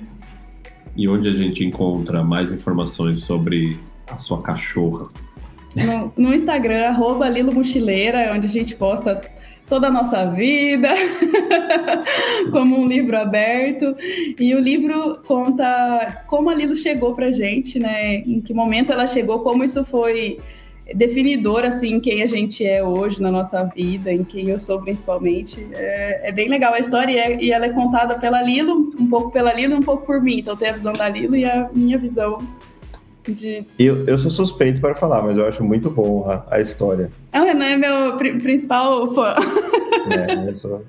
E onde a gente encontra mais informações sobre a sua cachorra? No, no Instagram, arroba Lilo Mochileira, é onde a gente posta toda a nossa vida, como um livro aberto. E o livro conta como a Lilo chegou pra gente, né? Em que momento ela chegou, como isso foi definidor, assim, quem a gente é hoje na nossa vida, em quem eu sou principalmente. É, é bem legal a história e, é, e, ela é contada pela Lilo, um pouco pela Lilo e um pouco por mim. Então tem a visão da Lilo e a minha visão de... Eu, eu sou suspeito para falar, mas eu acho muito bom a, a história. É, o Renan é meu pr principal fã. É, eu sou...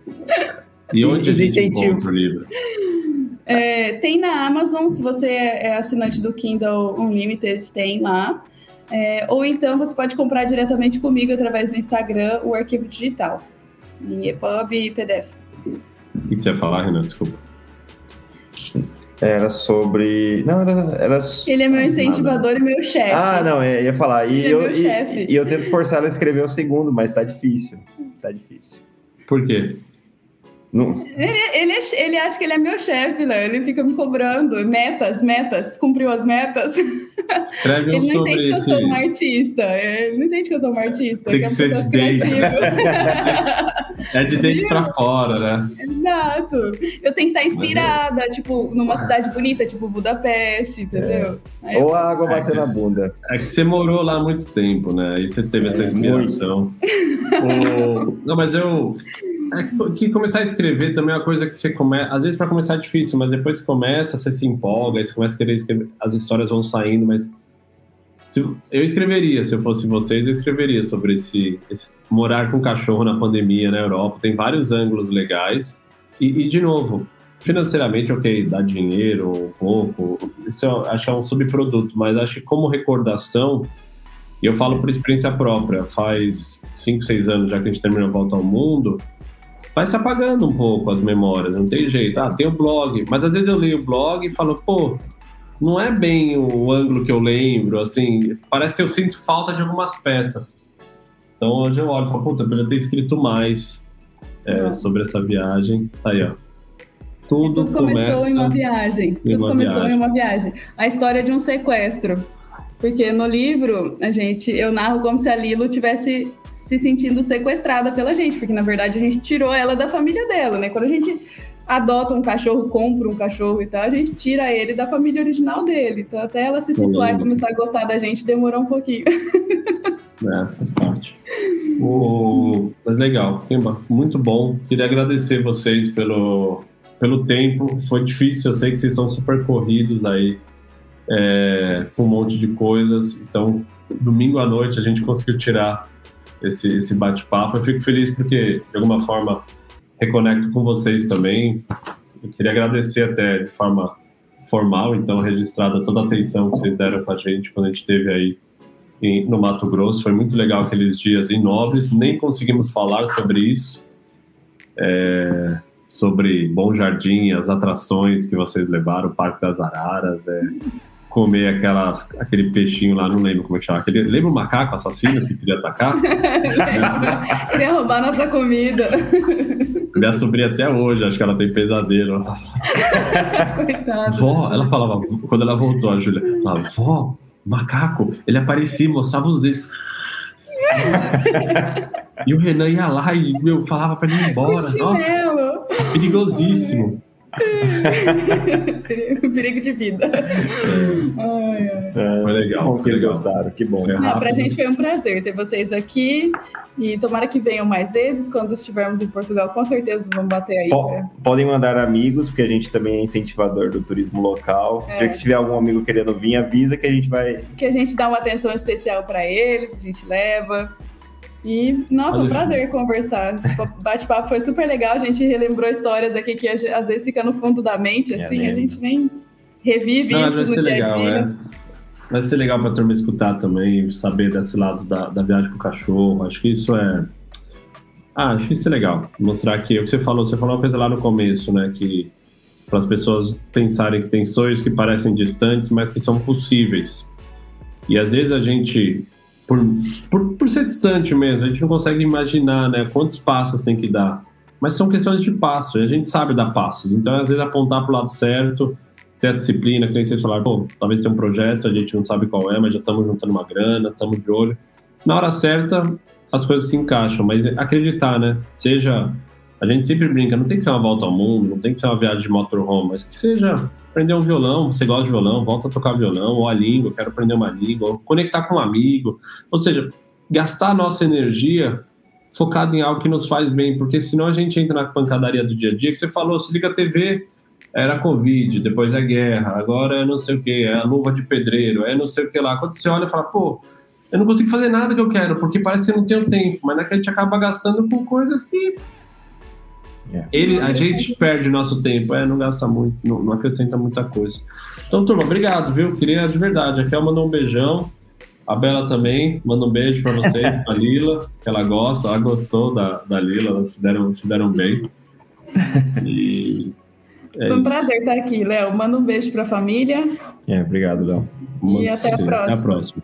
E onde e, a gente encontra o livro? É, tem na Amazon, se você é assinante do Kindle Unlimited, tem lá. É, ou então você pode comprar diretamente comigo através do Instagram o arquivo digital, em EPUB e PDF. O que você ia falar, Renan? Desculpa. Era sobre. Não, era. era... Ele é meu incentivador e meu chefe. Ah, não, eu ia falar. E, Ele é eu, é e, e, eu tento forçar ela a escrever o segundo, mas tá difícil. Tá difícil. Por quê? Não. Ele, ele, ele acha que ele é meu chefe, né? Ele fica me cobrando metas, metas, cumpriu as metas. Escreve um ele não entende que eu sou uma artista. Ele não entende que eu sou uma artista. Tem que, que ser de dentro. é de dentro para fora, né? Exato. Eu tenho que estar inspirada, tipo, numa cidade bonita, tipo Budapeste, entendeu? É. Ou a água bater na bunda. É que você morou lá há muito tempo, né? Aí você teve é, essa inspiração. o... Não, mas eu que começar a escrever também é uma coisa que você começa. Às vezes, para começar é difícil, mas depois que começa, você se empolga, aí você começa a querer escrever, as histórias vão saindo, mas. Se, eu escreveria, se eu fosse vocês, eu escreveria sobre esse, esse, morar com cachorro na pandemia na Europa. Tem vários ângulos legais. E, e de novo, financeiramente, ok, dá dinheiro um pouco, isso eu acho que é um subproduto, mas acho que como recordação, e eu falo por experiência própria, faz 5, 6 anos já que a gente terminou a volta ao mundo, vai se apagando um pouco as memórias, não tem jeito. Ah, tem o blog, mas às vezes eu leio o blog e falo, pô, não é bem o ângulo que eu lembro, assim, parece que eu sinto falta de algumas peças. Então hoje eu olho e falo, puta, eu podia ter escrito mais é, sobre essa viagem. Tá aí, ó. Tudo, tudo começou em uma viagem. Tudo uma começou viagem. em uma viagem. A história de um sequestro. Porque no livro, a gente, eu narro como se a Lilo tivesse se sentindo sequestrada pela gente, porque na verdade a gente tirou ela da família dela, né? Quando a gente adota um cachorro, compra um cachorro e tal, a gente tira ele da família original dele. Então até ela se situar e começar a gostar da gente demorou um pouquinho. É, faz parte. O... Mas legal, muito bom. Queria agradecer vocês pelo, pelo tempo. Foi difícil, eu sei que vocês estão super corridos aí é, com um monte de coisas. Então, domingo à noite a gente conseguiu tirar esse, esse bate-papo. Eu fico feliz porque, de alguma forma, reconecto com vocês também. Eu queria agradecer até de forma formal, então, registrada toda a atenção que vocês deram para a gente quando a gente esteve aí em, no Mato Grosso. Foi muito legal aqueles dias em Nobres, nem conseguimos falar sobre isso. É, sobre Bom Jardim, as atrações que vocês levaram, o Parque das Araras, é, comer aquelas, aquele peixinho lá, não lembro como é que chama. Aquele, lembra o macaco assassino que queria atacar? queria roubar nossa comida. Minha sobrinha até hoje, acho que ela tem pesadelo. Coitada. Vó, ela falava, quando ela voltou, a Júlia, falava, vó, macaco, ele aparecia, mostrava os dedos. e o Renan ia lá e meu, falava pra ele ir embora. Nossa, perigosíssimo. Perigo de vida. Ai, ai. É, foi legal. que legal. gostaram, que bom. Não, pra gente foi um prazer ter vocês aqui e tomara que venham mais vezes. Quando estivermos em Portugal, com certeza vamos bater aí. né? Podem mandar amigos, porque a gente também é incentivador do turismo local. É. Se tiver algum amigo querendo vir, avisa que a gente vai. Que a gente dá uma atenção especial para eles, a gente leva. E, nossa, um prazer conversar. Esse bate-papo foi super legal. A gente relembrou histórias aqui que às vezes fica no fundo da mente, é assim, a gente nem revive Não, isso no dia legal, a dia. É. Vai ser legal para a turma escutar também, saber desse lado da, da viagem com o cachorro. Acho que isso é. Ah, acho que isso é legal. Mostrar que o que você falou, você falou uma coisa lá no começo, né? Que para as pessoas pensarem que tem sonhos que parecem distantes, mas que são possíveis. E às vezes a gente por, por, por ser distante mesmo, a gente não consegue imaginar né, quantos passos tem que dar. Mas são questões de passo, e a gente sabe dar passos. Então, às vezes, apontar para o lado certo, ter a disciplina, que nem vocês falaram, pô, talvez tenha um projeto, a gente não sabe qual é, mas já estamos juntando uma grana, estamos de olho. Na hora certa, as coisas se encaixam, mas acreditar, né? Seja a gente sempre brinca, não tem que ser uma volta ao mundo, não tem que ser uma viagem de motorhome, mas que seja aprender um violão, você gosta de violão, volta a tocar violão, ou a língua, quero aprender uma língua, ou conectar com um amigo. Ou seja, gastar a nossa energia focado em algo que nos faz bem, porque senão a gente entra na pancadaria do dia a dia, que você falou, se liga a TV, era Covid, depois é guerra, agora é não sei o que, é a luva de pedreiro, é não sei o que lá. Quando você olha e fala, pô, eu não consigo fazer nada que eu quero, porque parece que eu não tenho tempo, mas é que a gente acaba gastando com coisas que. Ele, a gente perde nosso tempo, é, não gasta muito, não, não, acrescenta muita coisa. Então, turma, obrigado, viu? Queria de verdade. A Kel mandou um beijão. A Bela também, manda um beijo para vocês, pra Lila, que ela gosta, ela gostou da, da Lila, elas se deram, se deram bem. E é Foi um isso. prazer estar aqui, Léo. Manda um beijo para a família. É, obrigado, Léo. E até a próxima. Até a próxima.